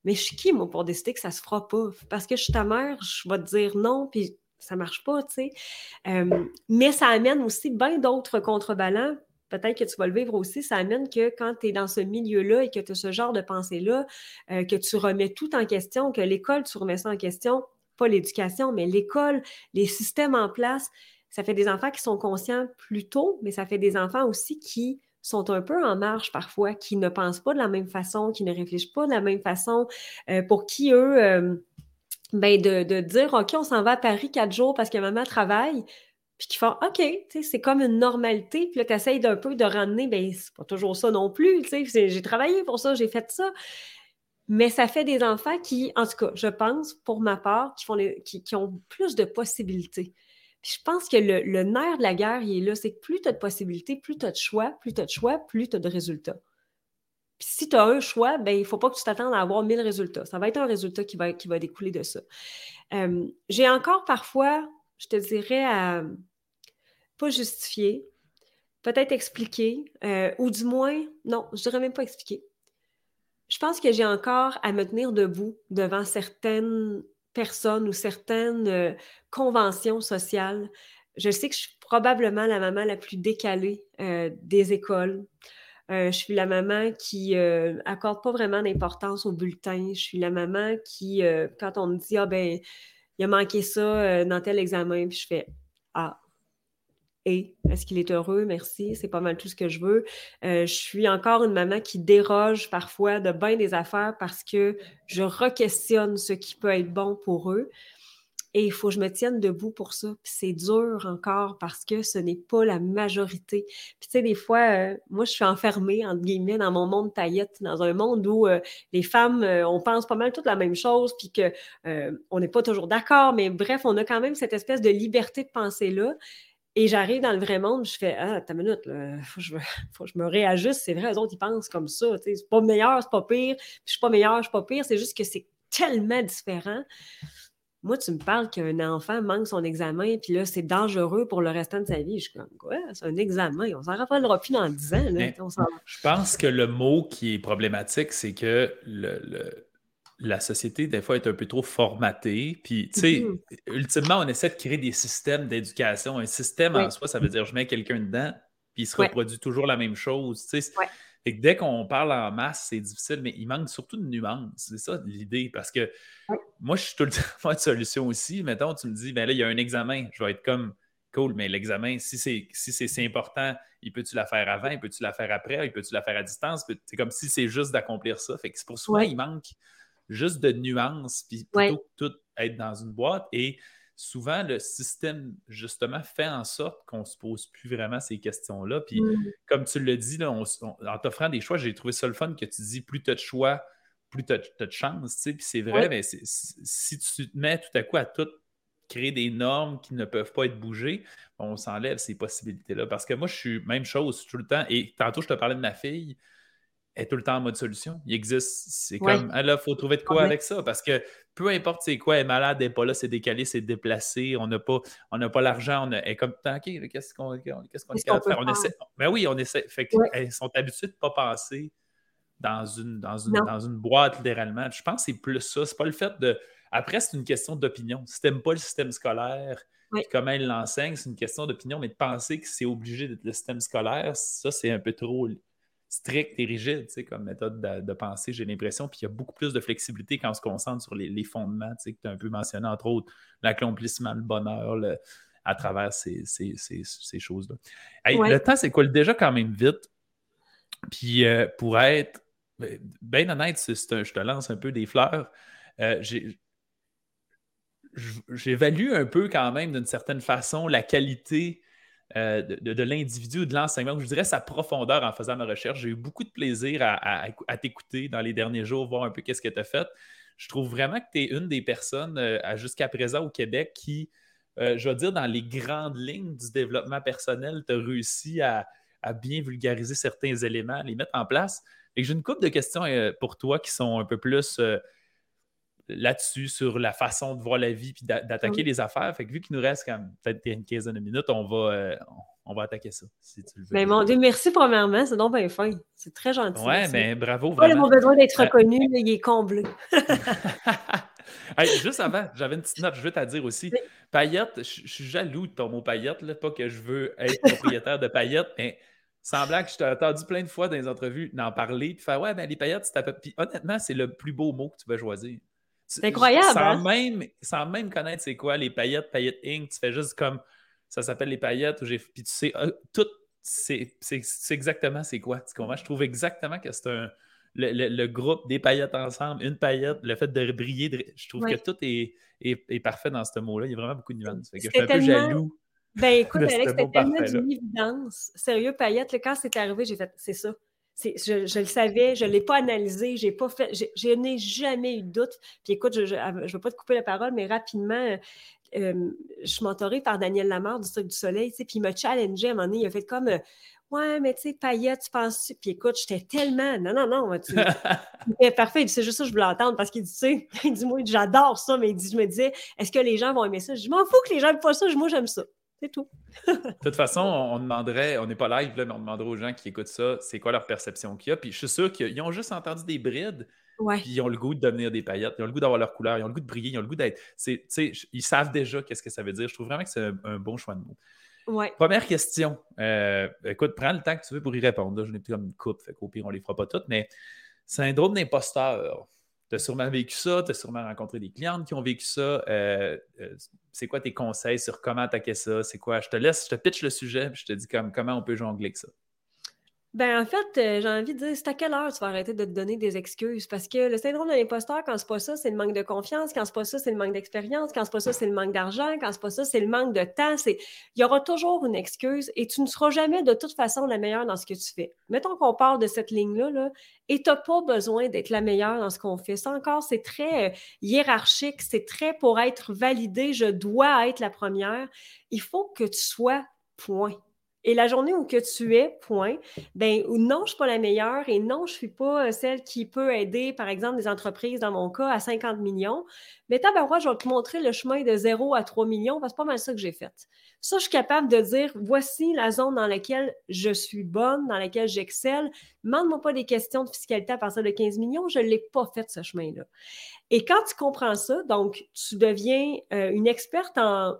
mais je suis qui, moi, pour décider que ça se fera pas? Parce que je suis ta mère, je vais te dire non, puis ça marche pas, tu sais. Euh, mais ça amène aussi bien d'autres contreballants. Peut-être que tu vas le vivre aussi. Ça amène que quand tu es dans ce milieu-là et que tu as ce genre de pensée-là, euh, que tu remets tout en question, que l'école, tu remets ça en question, pas l'éducation, mais l'école, les systèmes en place, ça fait des enfants qui sont conscients plus tôt, mais ça fait des enfants aussi qui sont un peu en marge parfois, qui ne pensent pas de la même façon, qui ne réfléchissent pas de la même façon, euh, pour qui eux, euh, ben de, dire OK, on s'en va à Paris quatre jours parce que maman travaille, puis qui font OK, c'est comme une normalité, puis là, tu essayes d'un peu de ramener, ben c'est pas toujours ça non plus, j'ai travaillé pour ça, j'ai fait ça. Mais ça fait des enfants qui, en tout cas, je pense, pour ma part, qui, font qui ont plus de possibilités je pense que le, nerf de la guerre, il est là, c'est que plus tu as de possibilités, plus tu as de choix, plus tu as de choix, plus tu as de résultats. Puis si tu as un choix, ben, il ne faut pas que tu t'attendes à avoir mille résultats. Ça va être un résultat qui va, qui va découler de ça. Euh, j'ai encore parfois, je te dirais, à pas justifier, peut-être expliquer, euh, ou du moins, non, je dirais même pas expliquer. Je pense que j'ai encore à me tenir debout devant certaines personnes ou certaines euh, conventions sociales. Je sais que je suis probablement la maman la plus décalée euh, des écoles. Euh, je suis la maman qui accorde pas vraiment d'importance au bulletin. Je suis la maman qui, quand on me dit Ah ben, il a manqué ça dans tel examen, puis je fais Ah, et est-ce qu'il est heureux? Merci, c'est pas mal tout ce que je veux. Euh, je suis encore une maman qui déroge parfois de bien des affaires parce que je re-questionne ce qui peut être bon pour eux. Et il faut que je me tienne debout pour ça. Puis c'est dur encore parce que ce n'est pas la majorité. Puis tu sais, des fois, euh, moi, je suis enfermée, entre guillemets, dans mon monde paillette, dans un monde où euh, les femmes, on pense pas mal toute la même chose, puis qu'on n'est pas toujours d'accord. Mais bref, on a quand même cette espèce de liberté de penser-là. Et j'arrive dans le vrai monde, je fais Ah, ta minute, il faut, faut, que je me réajuste. C'est vrai, eux autres, ils pensent comme ça. C'est pas meilleur, c'est pas pire. Puis je suis pas meilleur, je suis pas pire. C'est juste que c'est tellement différent. Moi, tu me parles qu'un enfant manque son examen, puis là, c'est dangereux pour le restant de sa vie. Je suis comme, quoi? C'est un examen? On s'en rappellera plus dans 10 ans. Là. je pense que le mot qui est problématique, c'est que le la société, des fois, est un peu trop formatée. Puis, tu sais, mm-hmm. ultimement, on essaie de créer des systèmes d'éducation. Un système en soi, ça veut dire je mets quelqu'un dedans, puis il se reproduit toujours la même chose. Et dès qu'on parle en masse, c'est difficile, mais il manque surtout de nuances. C'est ça l'idée. Parce que moi, je suis tout le temps pas de solution aussi. Mettons, tu me dis, ben là, il y a un examen. Je vais être comme cool, mais l'examen, si c'est si important, il peut-tu la faire avant, il peut-tu la faire après, il peut-tu la faire à distance? C'est comme si c'est juste d'accomplir ça. Fait que c'est pour ça qu'il manque juste de nuances, puis plutôt que tout être dans une boîte. Et souvent, le système, justement, fait en sorte qu'on ne se pose plus vraiment ces questions-là. Puis, mm. comme tu le dis, là, en t'offrant des choix, j'ai trouvé ça le fun que tu dis plus tu as de choix, plus tu as, de chance. Puis, c'est vrai, mais si tu te mets tout à coup à tout créer des normes qui ne peuvent pas être bougées, on s'enlève ces possibilités-là. Parce que moi, je suis même chose tout le temps. Et tantôt, je te parlais de ma fille est tout le temps en mode solution. Il existe. C'est comme, ah là, il faut trouver de quoi avec ça. Parce que peu importe c'est quoi, elle est malade, elle n'est pas là, c'est décalé, c'est déplacé, on n'a pas, pas l'argent, on a, elle est comme, OK, qu'est-ce qu'on est capable de faire? On essaie, ben oui, on essaie. Fait Elles sont habituées de ne pas passer dans une, dans, une, dans une boîte, littéralement. Je pense que c'est plus ça. C'est pas le fait de. Après, c'est une question d'opinion. Si tu n'aimes pas le système scolaire, comment il l'enseigne, c'est une question d'opinion, mais de penser que c'est obligé d'être le système scolaire, ça, c'est un peu trop strict et rigide comme méthode de, pensée, j'ai l'impression. Puis il y a beaucoup plus de flexibilité quand on se concentre sur les, fondements que tu as un peu mentionné, entre autres l'accomplissement, le bonheur à travers ces, choses-là. Le temps, c'est quoi? Déjà quand même vite. Puis euh, pour être ben, bien honnête, je te lance un peu des fleurs. Euh, j'évalue un peu quand même d'une certaine façon la qualité euh, de, l'individu de l'enseignement, je dirais sa profondeur en faisant ma recherche. J'ai eu beaucoup de plaisir à, t'écouter dans les derniers jours, voir un peu qu'est-ce que tu as fait. Je trouve vraiment que tu es une des personnes euh, jusqu'à présent au Québec qui, euh, je veux dire, dans les grandes lignes du développement personnel, tu as réussi à, bien vulgariser certains éléments, les mettre en place. Et j'ai une couple de questions pour toi qui sont un peu plus là-dessus, sur la façon de voir la vie puis d'attaquer les affaires. Fait que vu qu'il nous reste peut-être une quinzaine de minutes, on va, euh, on va attaquer ça, si tu le veux. Mais mon Dieu, merci premièrement, c'est donc bien fin. C'est très gentil. Ouais, mais bravo. Vraiment. mon besoin d'être reconnu, il est comblé. juste avant, j'avais une petite note, je veux te dire aussi. Paillette, je suis jaloux de ton mot paillette, là, pas que je veux être propriétaire de paillettes, mais semblant que je t'ai entendu plein de fois dans les entrevues d'en parler, puis faire Ouais, ben les paillettes, c'est à peu. Puis honnêtement, c'est le plus beau mot que tu vas choisir. C'est incroyable. Sans, hein? même, sans même connaître c'est quoi les paillettes, paillettes Inc. Tu fais juste comme ça s'appelle les paillettes. Puis tu sais, euh, tout, c'est exactement c'est quoi. Tu comprends? Je trouve exactement que c'est un. Le, groupe des paillettes ensemble, une paillette, le fait de briller, je trouve que tout est, est, parfait dans ce mot-là. Il y a vraiment beaucoup de nuances. je suis un peu jaloux. Ben écoute, Alex, c'était tellement d'une évidence. Sérieux, paillettes, quand c'est arrivé, j'ai fait c'est ça. Je, le savais, je ne l'ai pas analysé, j'ai pas fait, je, n'ai jamais eu de doute. Puis écoute, je ne veux pas te couper la parole, mais rapidement, euh, je suis mentorée par Daniel Lamar du Truc du Soleil, puis il m'a challengé à un moment donné, il a fait comme euh, Ouais, mais tu sais, paillette, tu penses Puis écoute, j'étais tellement. Non, non, non. Tu... parfait. C'est juste ça que je voulais entendre parce qu'il dit, tu sais, il dit, moi, j'adore ça, mais il dit, je me disais, est-ce que les gens vont aimer ça? Je m'en fous que les gens n'aiment pas ça, moi, j'aime ça. C'est tout. De toute façon, on demanderait, on n'est pas live, là, mais on demanderait aux gens qui écoutent ça, c'est quoi leur perception qu'il y a. Puis je suis sûr qu'ils ont juste entendu des brides, puis ils ont le goût de devenir des paillettes, ils ont le goût d'avoir leur couleur, ils ont le goût de briller, ils ont le goût d'être. Ils savent déjà qu'est-ce que ça veut dire. Je trouve vraiment que c'est un, bon choix de mots. Ouais. Première question. Euh, écoute, prends le temps que tu veux pour y répondre. je n'ai plus comme une coupe, fait qu'au pire, on ne les fera pas toutes, mais syndrome d'imposteur. Tu as sûrement vécu ça, tu as sûrement rencontré des clientes qui ont vécu ça. Euh, euh, c'est quoi tes conseils sur comment attaquer ça? C'est quoi? Je te laisse, je te pitch le sujet, puis je te dis comme, comment on peut jongler avec ça. Ben, en fait, euh, j'ai envie de dire, c'est à quelle heure tu vas arrêter de te donner des excuses? Parce que le syndrome de l'imposteur, quand c'est pas ça, c'est le manque de confiance. Quand c'est pas ça, c'est le manque d'expérience. Quand c'est pas ça, c'est le manque d'argent. Quand c'est pas ça, c'est le manque de temps. Il y aura toujours une excuse et tu ne seras jamais de toute façon la meilleure dans ce que tu fais. Mettons qu'on parle de cette ligne-là, là, et tu n'as pas besoin d'être la meilleure dans ce qu'on fait. Ça encore, c'est très euh, hiérarchique, c'est très pour être validé, je dois être la première. Il faut que tu sois point. Et la journée où que tu es, point, ben non, je ne suis pas la meilleure et non, je ne suis pas euh, celle qui peut aider, par exemple, des entreprises, dans mon cas, à 50 millions. Mais tabarouette, je vais te montrer le chemin de 0 à 3 millions parce que c'est pas mal ça que j'ai fait. Ça, je suis capable de dire, voici la zone dans laquelle je suis bonne, dans laquelle j'excelle. Demande-moi pas des questions de fiscalité à partir de 15 millions, je ne l'ai pas fait, ce chemin-là. Et quand tu comprends ça, donc, tu deviens euh, une experte en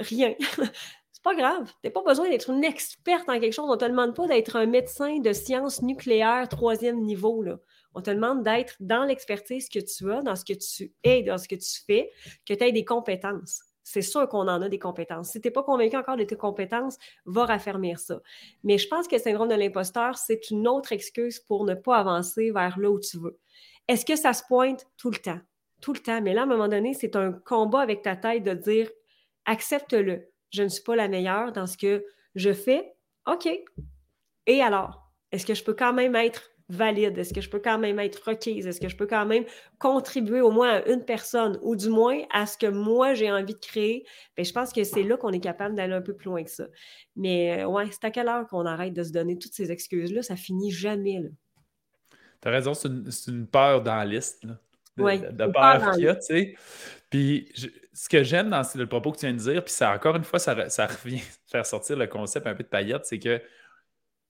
rien. pas grave. Tu n'as pas besoin d'être une experte en quelque chose. On ne te demande pas d'être un médecin de sciences nucléaires troisième niveau. Là. On te demande d'être dans l'expertise que tu as, dans ce que tu es, dans ce que tu fais, que tu aies des compétences. C'est sûr qu'on en a des compétences. Si tu n'es pas convaincu encore de tes compétences, va raffermir ça. Mais je pense que le syndrome de l'imposteur, c'est une autre excuse pour ne pas avancer vers là où tu veux. Est-ce que ça se pointe tout le temps? Tout le temps. Mais là, à un moment donné, c'est un combat avec ta tête de dire accepte-le. Je ne suis pas la meilleure dans ce que je fais. OK. Et alors? Est-ce que je peux quand même être valide? Est-ce que je peux quand même être requise? Est-ce que je peux quand même contribuer au moins à une personne ou du moins à ce que moi j'ai envie de créer? Bien, je pense que c'est là qu'on est capable d'aller un peu plus loin que ça. Mais euh, ouais, c'est à quelle heure qu'on arrête de se donner toutes ces excuses-là? Ça finit jamais. Tu as raison, c'est une, peur dans la liste. de, peur qu'il y a, tu sais. Puis ce que j'aime dans le propos que tu viens de dire, puis ça, encore une fois, ça, ça revient faire sortir le concept un peu de paillettes, c'est que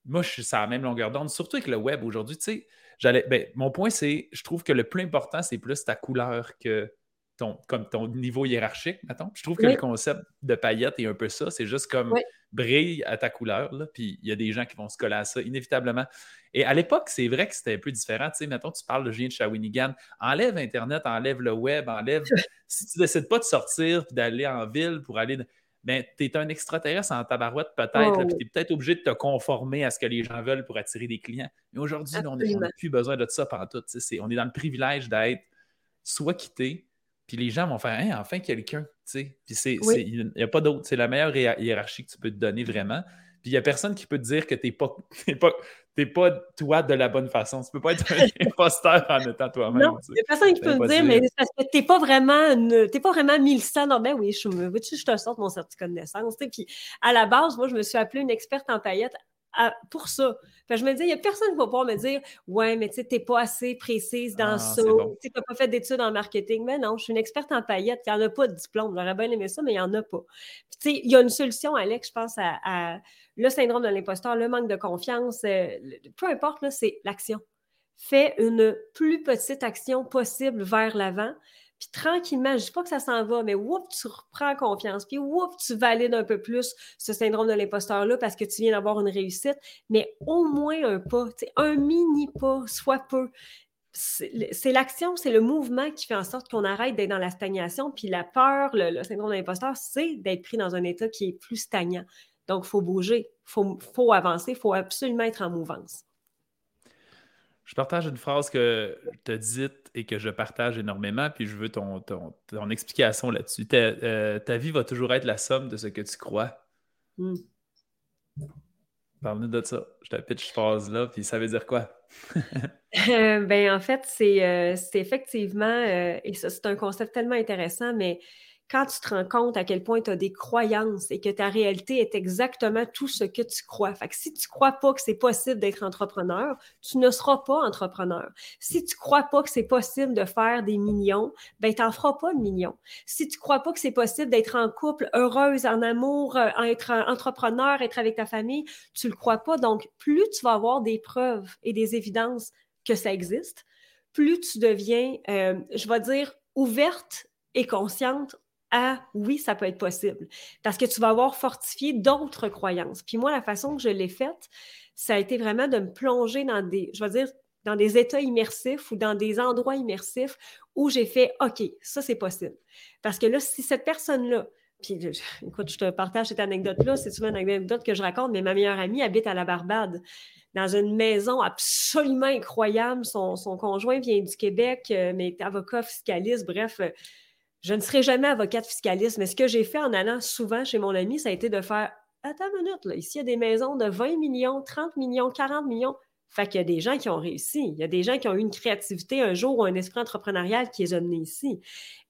moi, je suis sur la même longueur d'onde, surtout avec le web aujourd'hui. Tu sais, j'allais, ben, mon point, c'est je trouve que le plus important, c'est plus ta couleur que ton, comme ton niveau hiérarchique, mettons. Je trouve que le concept de paillettes est un peu ça. C'est juste comme brille à ta couleur, là, puis il y a des gens qui vont se coller à ça, inévitablement. Et à l'époque, c'est vrai que c'était un peu différent. Tu sais, mettons, tu parles de Julien de Shawinigan, enlève Internet, enlève le web, enlève. si tu décides pas de sortir et d'aller en ville pour aller ben, tu es un extraterrestre en tabarouette peut-être, puis tu es peut-être obligé de te conformer à ce que les gens veulent pour attirer des clients. Mais aujourd'hui, on n'a plus besoin de ça pendant tout. on est dans le privilège d'être soit quitté, puis les gens vont faire hein, enfin quelqu'un. Puis il n'y a pas d'autre. C'est la meilleure hiérarchie que tu peux te donner vraiment. Puis il n'y a personne qui peut te dire que tu n'es pas, pas, pas toi de la bonne façon. Tu ne peux pas être un imposteur en étant toi-même. Non, il n'y a personne qui peut te dire, mais parce que tu n'es pas vraiment une, pas vraiment 1100. Non, ben oui, je, je te sorte mon certificat de naissance. Puis à la base, moi, je me suis appelée une experte en paillettes pour ça. je me dis, il n'y a personne qui va pouvoir me dire Ouais, mais tu sais, n'es pas assez précise dans ah, ça. Tu n'as pas fait d'études en marketing. Mais non, je suis une experte en paillettes. Il n'y en a pas de diplôme. J'aurais bien aimé ça, mais il n'y en a pas. tu sais, il y a une solution, Alex, je pense, à, le syndrome de l'imposteur, le manque de confiance. Euh, peu importe, c'est l'action. Fais une plus petite action possible vers l'avant. Puis tranquillement, je ne dis pas que ça s'en va, mais whoop, tu reprends confiance. Puis whoop, tu valides un peu plus ce syndrome de l'imposteur-là parce que tu viens d'avoir une réussite. Mais au moins un pas, un mini pas, soit peu. C'est l'action, c'est le mouvement qui fait en sorte qu'on arrête d'être dans la stagnation. Puis la peur, le, syndrome de l'imposteur, c'est d'être pris dans un état qui est plus stagnant. Donc, il faut bouger, il faut, faut avancer, il faut absolument être en mouvance. Je partage une phrase que tu as dite et que je partage énormément, puis je veux ton, ton, explication là-dessus. Euh, ta, vie va toujours être la somme de ce que tu crois. Hmm. Parle-nous de ça. Je te pitch cette phrase-là, puis ça veut dire quoi? Euh, ben, en fait, c'est euh, effectivement, et ça, c'est un concept tellement intéressant, mais quand tu te rends compte à quel point tu as des croyances et que ta réalité est exactement tout ce que tu crois. Fait que si tu crois pas que c'est possible d'être entrepreneur, tu ne seras pas entrepreneur. Si tu crois pas que c'est possible de faire des millions, ben t'en feras pas de millions. Si tu crois pas que c'est possible d'être en couple, heureuse, en amour, euh, être entrepreneur, être avec ta famille, tu le crois pas. Donc, plus tu vas avoir des preuves et des évidences que ça existe, plus tu deviens, euh, je vais dire, ouverte et consciente ah oui, ça peut être possible. Parce que tu vas avoir fortifié d'autres croyances. Puis moi, la façon que je l'ai faite, ça a été vraiment de me plonger dans des, je vais dire, dans des états immersifs ou dans des endroits immersifs où j'ai fait OK, ça c'est possible. Parce que là, si cette personne-là, puis écoute, je te partage cette anecdote-là, c'est souvent une anecdote que je raconte, mais ma meilleure amie habite à la Barbade, dans une maison absolument incroyable. Son, son conjoint vient du Québec, euh, mais est avocat fiscaliste, bref. Je ne serai jamais avocate fiscaliste, mais ce que j'ai fait en allant souvent chez mon ami, ça a été de faire Attends une minute, ici, il y a des maisons de 20 millions, 30 millions, 40 millions. Fait qu'il y a des gens qui ont réussi. Il y a des gens qui ont eu une créativité un jour ou un esprit entrepreneurial qui les a ici.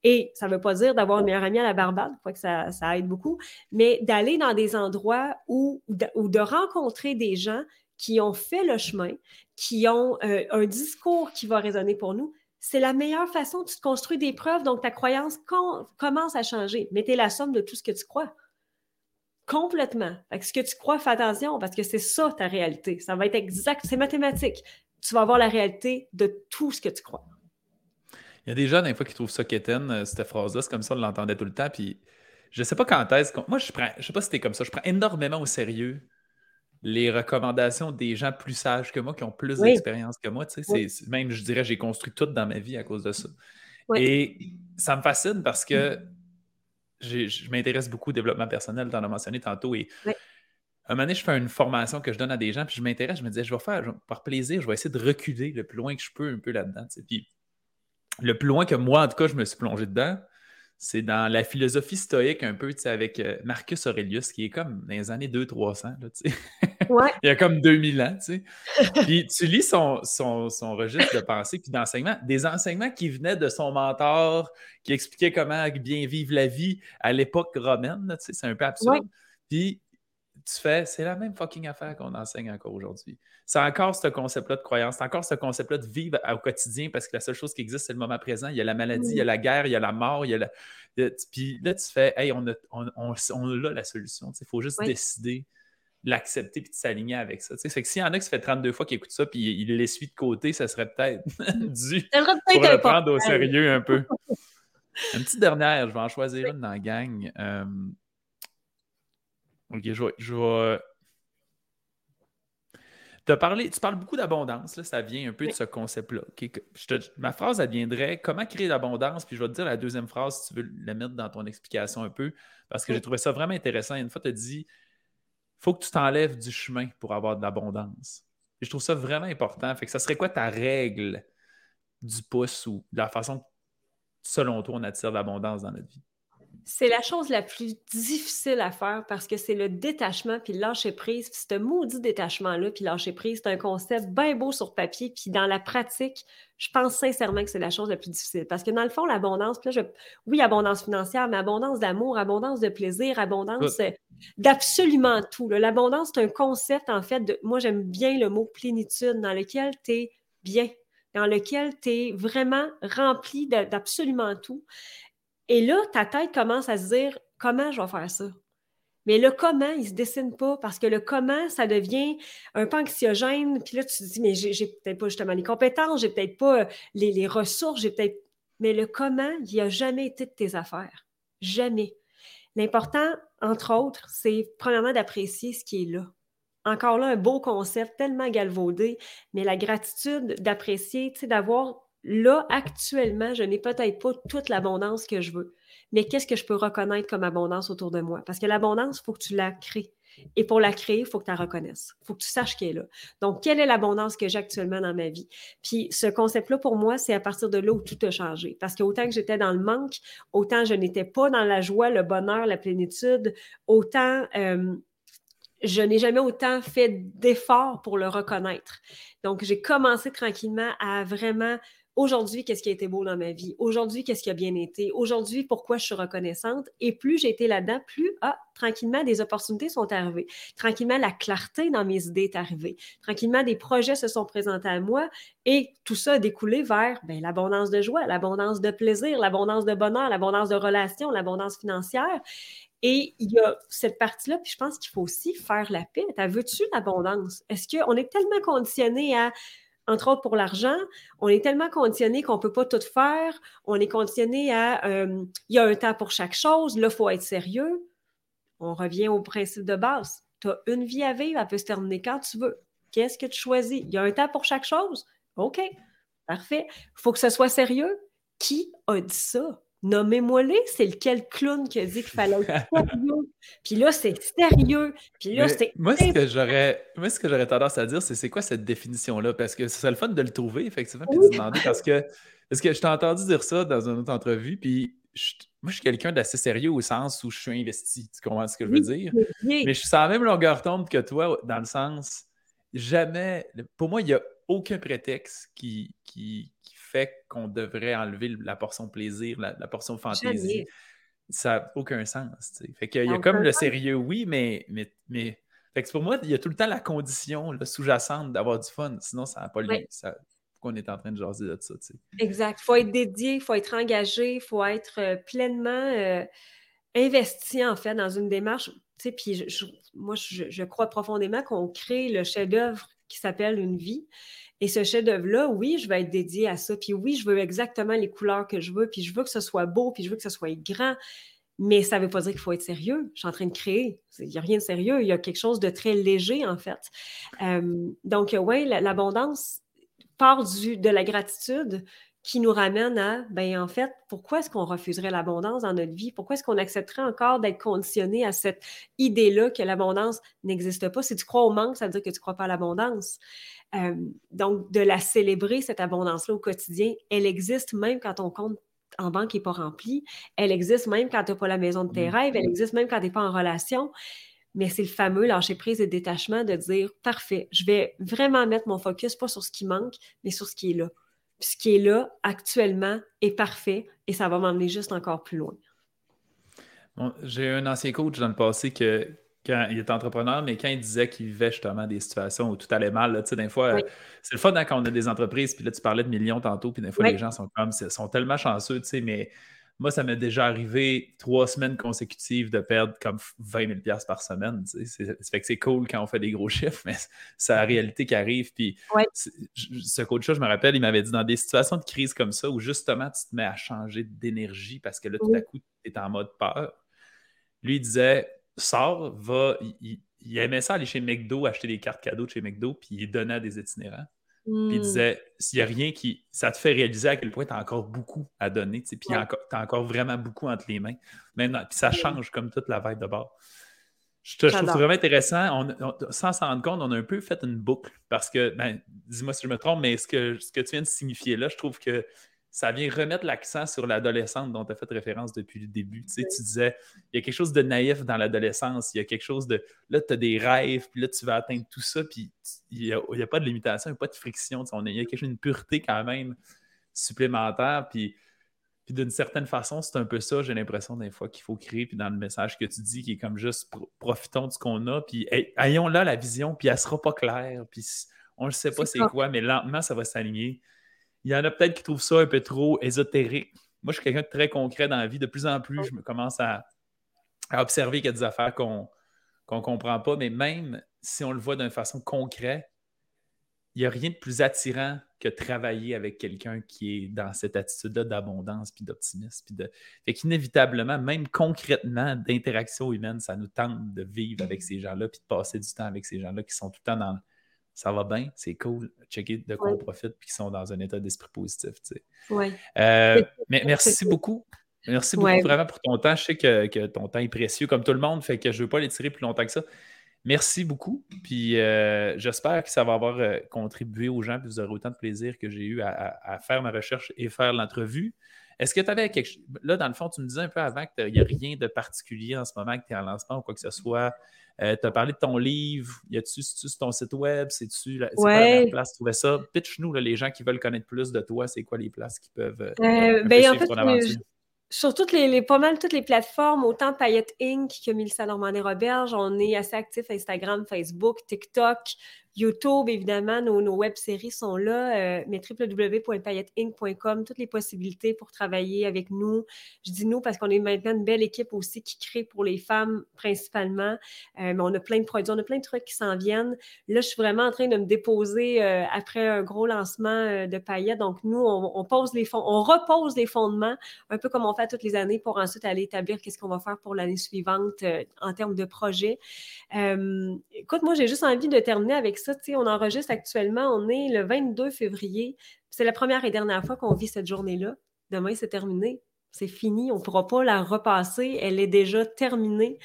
Et ça ne veut pas dire d'avoir une meilleure amie à la Barbade, crois que ça, aide beaucoup, mais d'aller dans des endroits où, ou de rencontrer des gens qui ont fait le chemin, qui ont euh, un discours qui va résonner pour nous, c'est la meilleure façon. Tu te construis des preuves, donc ta croyance commence à changer. Mais tu es la somme de tout ce que tu crois. Complètement. ce que tu crois, fais attention parce que c'est ça ta réalité. Ça va être exact. C'est mathématique. Tu vas avoir la réalité de tout ce que tu crois. Il y a des gens, des fois, qui trouvent ça quétaine, euh, cette phrase-là. C'est comme ça, on l'entendait tout le temps. Puis je sais pas quand est-ce. Moi, je prends, je sais pas si c'était comme ça, je prends énormément au sérieux les recommandations des gens plus sages que moi, qui ont plus d'expérience que moi. Tu sais, Même, je dirais, j'ai construit tout dans ma vie à cause de ça. Et ça me fascine parce que je m'intéresse beaucoup au développement personnel, tu en as mentionné tantôt. Et un moment donné, je fais une formation que je donne à des gens, puis je m'intéresse, je me disais, je vais faire, par plaisir, je vais essayer de reculer le plus loin que je peux un peu là-dedans. Puis le plus loin que moi, en tout cas, je me suis plongé dedans, c'est dans la philosophie stoïque un peu, tu sais, avec euh, Marcus Aurelius, qui est comme dans les années 200-300, tu sais. Ouais. Il y a comme 2000 ans, tu sais. puis tu lis son, son, son registre de pensée puis d'enseignement, des enseignements qui venaient de son mentor, qui expliquait comment bien vivre la vie à l'époque romaine, tu sais, c'est un peu absurde. Puis tu fais, c'est la même fucking affaire qu'on enseigne encore aujourd'hui. C'est encore ce concept-là de croyance, c'est encore ce concept-là de vivre au quotidien parce que la seule chose qui existe, c'est le moment présent. Il y a la maladie, il y a la guerre, il y a la mort, il y a la. Puis là, tu fais, hey, on a, on, la solution. Il faut juste décider l'accepter puis de s'aligner avec ça. C'est que s'il y en a qui se fait 32 fois qui écoutent ça puis il l'essuie de côté, ça serait peut-être dû pour le prendre au sérieux un peu. Une petite dernière, je vais en choisir une dans la gang. Euh, Ok, je vais. Je Parlé, tu parles beaucoup d'abondance, ça vient un peu de ce concept-là. ma phrase, elle viendrait comment créer l'abondance, puis je vais te dire la deuxième phrase si tu veux la mettre dans ton explication un peu, parce que j'ai trouvé ça vraiment intéressant. Une fois, tu as dit faut que tu t'enlèves du chemin pour avoir de l'abondance. Je trouve ça vraiment important. Fait que ça serait quoi ta règle du pouce ou de la façon selon toi, on attire l'abondance dans notre vie? C'est la chose la plus difficile à faire parce que c'est le détachement puis le lâcher prise. Puis ce maudit détachement-là puis lâcher prise, c'est un concept bien beau sur papier. Puis dans la pratique, je pense sincèrement que c'est la chose la plus difficile. Parce que dans le fond, l'abondance, puis là, oui, abondance financière, mais abondance d'amour, abondance de plaisir, abondance euh, d'absolument tout. L'abondance, c'est un concept, en fait, de, moi, j'aime bien le mot plénitude, dans lequel tu es bien, dans lequel tu es vraiment rempli d'absolument tout. Et là, ta tête commence à se dire comment je vais faire ça? Mais le comment, il ne se dessine pas parce que le comment, ça devient un peu anxiogène. Puis là, tu te dis, mais j'ai peut-être pas justement les compétences, j'ai peut-être pas les, les ressources, j'ai peut-être. Mais le comment, il n'a jamais été de tes affaires. Jamais. L'important, entre autres, c'est premièrement d'apprécier ce qui est là. Encore là, un beau concept tellement galvaudé, mais la gratitude d'apprécier, tu sais, d'avoir là, actuellement, je n'ai peut-être pas toute l'abondance que je veux. Mais qu'est-ce que je peux reconnaître comme abondance autour de moi? Parce que l'abondance, il faut que tu la crées. Et pour la créer, il faut que tu la reconnaisses. Il faut que tu saches qu'elle est là. Donc, quelle est l'abondance que j'ai actuellement dans ma vie? Puis, ce concept-là, pour moi, c'est à partir de là où tout a changé. Parce qu'autant que j'étais dans le manque, autant je n'étais pas dans la joie, le bonheur, la plénitude, autant euh, je n'ai jamais autant fait d'efforts pour le reconnaître. Donc, j'ai commencé tranquillement à vraiment aujourd'hui, qu'est-ce qui a été beau dans ma vie? Aujourd'hui, qu'est-ce qui a bien été? Aujourd'hui, pourquoi je suis reconnaissante? Et plus j'ai été là-dedans, plus, ah, tranquillement, des opportunités sont arrivées. Tranquillement, la clarté dans mes idées est arrivée. Tranquillement, des projets se sont présentés à moi et tout ça a découlé vers ben, l'abondance de joie, l'abondance de plaisir, l'abondance de bonheur, l'abondance de relations, l'abondance financière. Et il y a cette partie-là, puis je pense qu'il faut aussi faire la paix. T'as veux-tu l'abondance? Est-ce qu'on est tellement conditionné à entre autres pour l'argent, on est tellement conditionné qu'on ne peut pas tout faire. On est conditionné à euh, il y a un temps pour chaque chose, là, il faut être sérieux. On revient au principe de base. Tu as une vie à vivre, elle peut se terminer quand tu veux. Qu'est-ce que tu choisis? Il y a un temps pour chaque chose? OK, parfait. Il faut que ce soit sérieux. Qui a dit ça? Nommez-moi-les, c'est lequel clown qui a dit qu'il fallait être sérieux? Puis là, c'est sérieux. Puis là, c'est. Moi, ce que j'aurais, moi, ce que j'aurais tendance à dire, c'est c'est quoi cette définition-là? Parce que c'est le fun de le trouver, effectivement, puis de demander. Parce que, parce que je t'ai entendu dire ça dans une autre entrevue, puis moi, je suis quelqu'un d'assez sérieux au sens où je suis investi. Tu comprends ce que je veux dire? Mais je suis sans même longueur d'onde que toi, dans le sens, jamais. Pour moi, il n'y a aucun prétexte qui, qui, fait qu'on devrait enlever la portion plaisir, la, portion fantaisie. Ça n'a aucun sens. Fait qu'il y a comme le sérieux, oui, mais, mais, mais... Fait que pour moi, il y a tout le temps la condition sous-jacente d'avoir du fun. Sinon, ça n'a pas lieu. Ça... Pourquoi on est en train de jaser de ça? Exact. Il faut être dédié, il faut être engagé, il faut être euh, pleinement euh, investi, en fait, dans une démarche. Puis moi, je, je crois profondément qu'on crée le chef-d'œuvre qui s'appelle une vie. Et ce chef-d'œuvre-là, oui, je vais être dédié à ça. Puis oui, je veux exactement les couleurs que je veux. Puis je veux que ce soit beau. Puis je veux que ce soit grand. Mais ça ne veut pas dire qu'il faut être sérieux. Je suis en train de créer. Il n'y a rien de sérieux. Il y a quelque chose de très léger, en fait. Euh, donc, oui, l'abondance part du, de la gratitude qui nous ramène à, ben en fait, pourquoi est-ce qu'on refuserait l'abondance dans notre vie? Pourquoi est-ce qu'on accepterait encore d'être conditionné à cette idée-là que l'abondance n'existe pas? Si tu crois au manque, ça veut dire que tu ne crois pas à l'abondance. Euh, donc, de la célébrer, cette abondance-là au quotidien, elle existe même quand ton compte en banque n'est pas rempli. Elle existe même quand tu n'as pas la maison de tes mmh. rêves. Elle existe même quand tu n'es pas en relation. Mais c'est le fameux lâcher prise et détachement de dire parfait, je vais vraiment mettre mon focus pas sur ce qui manque, mais sur ce qui est là. Ce qui est là actuellement est parfait et ça va m'emmener juste encore plus loin. J'ai un ancien coach dans le passé que, quand il était entrepreneur, mais quand il disait qu'il vivait justement des situations où tout allait mal, là, des fois, euh, c'est le fun hein, quand on a des entreprises, puis là, tu parlais de millions tantôt, puis des fois, les gens sont comme, sont tellement chanceux, tu sais, mais moi, ça m'est déjà arrivé trois semaines consécutives de perdre comme 20 000 par semaine. Ça fait que c'est cool quand on fait des gros chiffres, mais c'est la réalité qui arrive. Puis ce coach-là, je me rappelle, il m'avait dit dans des situations de crise comme ça où justement tu te mets à changer d'énergie parce que là, tout à coup, tu es en mode peur. Lui, il disait sort, va. Il, aimait ça aller chez McDo, acheter des cartes cadeaux de chez McDo, puis il donnait à des itinérants. Puis il hmm. disait s'il n'y a rien qui. Ça te fait réaliser à quel point tu as encore beaucoup à donner, puis tu as encore vraiment beaucoup entre les mains. Puis ça change comme toute la vibe de bord. Je, te, trouve vraiment intéressant. sans s'en rendre compte, on a un peu fait une boucle parce que, ben, dis-moi si je me trompe, mais ce que, ce que tu viens de signifier là, je trouve que ça vient remettre l'accent sur l'adolescente dont tu as fait référence depuis le début. Tu, sais, tu disais, il y a quelque chose de naïf dans l'adolescence, il y a quelque chose de, là, tu as des rêves, puis là, tu vas atteindre tout ça, puis il n'y a, pas de limitation, il n'y a pas de friction. Tu sais, il y a quelque chose, une pureté quand même supplémentaire, puis, puis d'une certaine façon, c'est un peu ça, j'ai l'impression, des fois, qu'il faut créer, puis dans le message que tu dis, qui est comme juste, profitons de ce qu'on a, puis ayons là la vision, puis elle sera pas claire, puis on ne sait pas c'est quoi, mais lentement, ça va s'aligner. Il y en a peut-être qui trouvent ça un peu trop ésotérique. Moi, je suis quelqu'un de très concret dans la vie. De plus en plus, je me commence à, observer qu'il y a des affaires qu'on ne comprend pas, mais même si on le voit d'une façon concrète, il n'y a rien de plus attirant que travailler avec quelqu'un qui est dans cette attitude-là d'abondance puis d'optimisme. Puis de... Fait qu'inévitablement, même concrètement, d'interaction humaine, ça nous tente de vivre avec ces gens-là puis de passer du temps avec ces gens-là qui sont tout le temps dans, ça va bien, c'est cool, checker de quoi on profite, puis qu'ils sont dans un état d'esprit positif. Tu euh, mais merci beaucoup. Merci beaucoup vraiment pour ton temps. Je sais que, ton temps est précieux comme tout le monde, fait que je ne veux pas l'étirer plus longtemps que ça. Merci beaucoup. Puis euh, j'espère que ça va avoir euh, contribué aux gens, puis vous aurez autant de plaisir que j'ai eu à, faire ma recherche et faire l'entrevue. Est-ce que tu avais quelque chose. Là, dans le fond, tu me disais un peu avant qu'il n'y a rien de particulier en ce moment, que tu es en lancement ou quoi que ce soit. Euh, tu as parlé de ton livre. Y a-tu sur ton site web? C'est-tu la, ouais. la place trouver ça? Pitch-nous, les gens qui veulent connaître plus de toi, c'est quoi les places qui peuvent ben, en fait, ton aventure? Sur toutes les, pas mal toutes les plateformes, autant Payette Inc. que Mélissa Normandie-Roberge, on est assez actifs Instagram, Facebook, TikTok, YouTube, évidemment, nos, web-séries sont là, euh, mais www.pailletteinc.com, toutes les possibilités pour travailler avec nous. Je dis nous parce qu'on est maintenant une belle équipe aussi qui crée pour les femmes principalement, euh, mais on a plein de produits, on a plein de trucs qui s'en viennent. Là, je suis vraiment en train de me déposer euh, après un gros lancement de paillettes. Donc, nous, on, pose les fonds, on repose les fondements, un peu comme on fait toutes les années pour ensuite aller établir qu'est-ce qu'on va faire pour l'année suivante en termes de projet. écoute, moi, j'ai juste envie de terminer avec ça on enregistre actuellement, on est le 22 février. C'est la première et dernière fois qu'on vit cette journée-là. Demain, c'est terminé. C'est fini. On ne pourra pas la repasser. Elle est déjà terminée.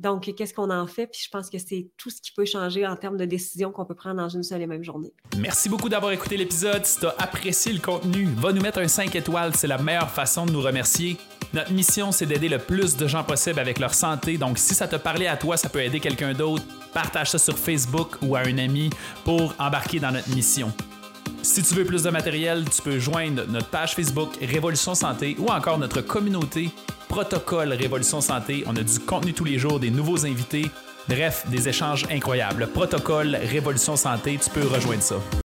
Donc, qu'est-ce qu'on en fait? Puis je pense que c'est tout ce qui peut changer en termes de décisions qu'on peut prendre dans une seule et même journée. Merci beaucoup d'avoir écouté l'épisode. Si tu as apprécié le contenu, va nous mettre un 5 étoiles. C'est la meilleure façon de nous remercier. Notre mission, c'est d'aider le plus de gens possible avec leur santé. Donc, si ça te parlait à toi, ça peut aider quelqu'un d'autre. Partage ça sur Facebook ou à un ami pour embarquer dans notre mission. Si tu veux plus de matériel, tu peux joindre notre page Facebook Révolution Santé ou encore notre communauté Protocole Révolution Santé. On a du contenu tous les jours, des nouveaux invités. Bref, des échanges incroyables. Protocole Révolution Santé, tu peux rejoindre ça.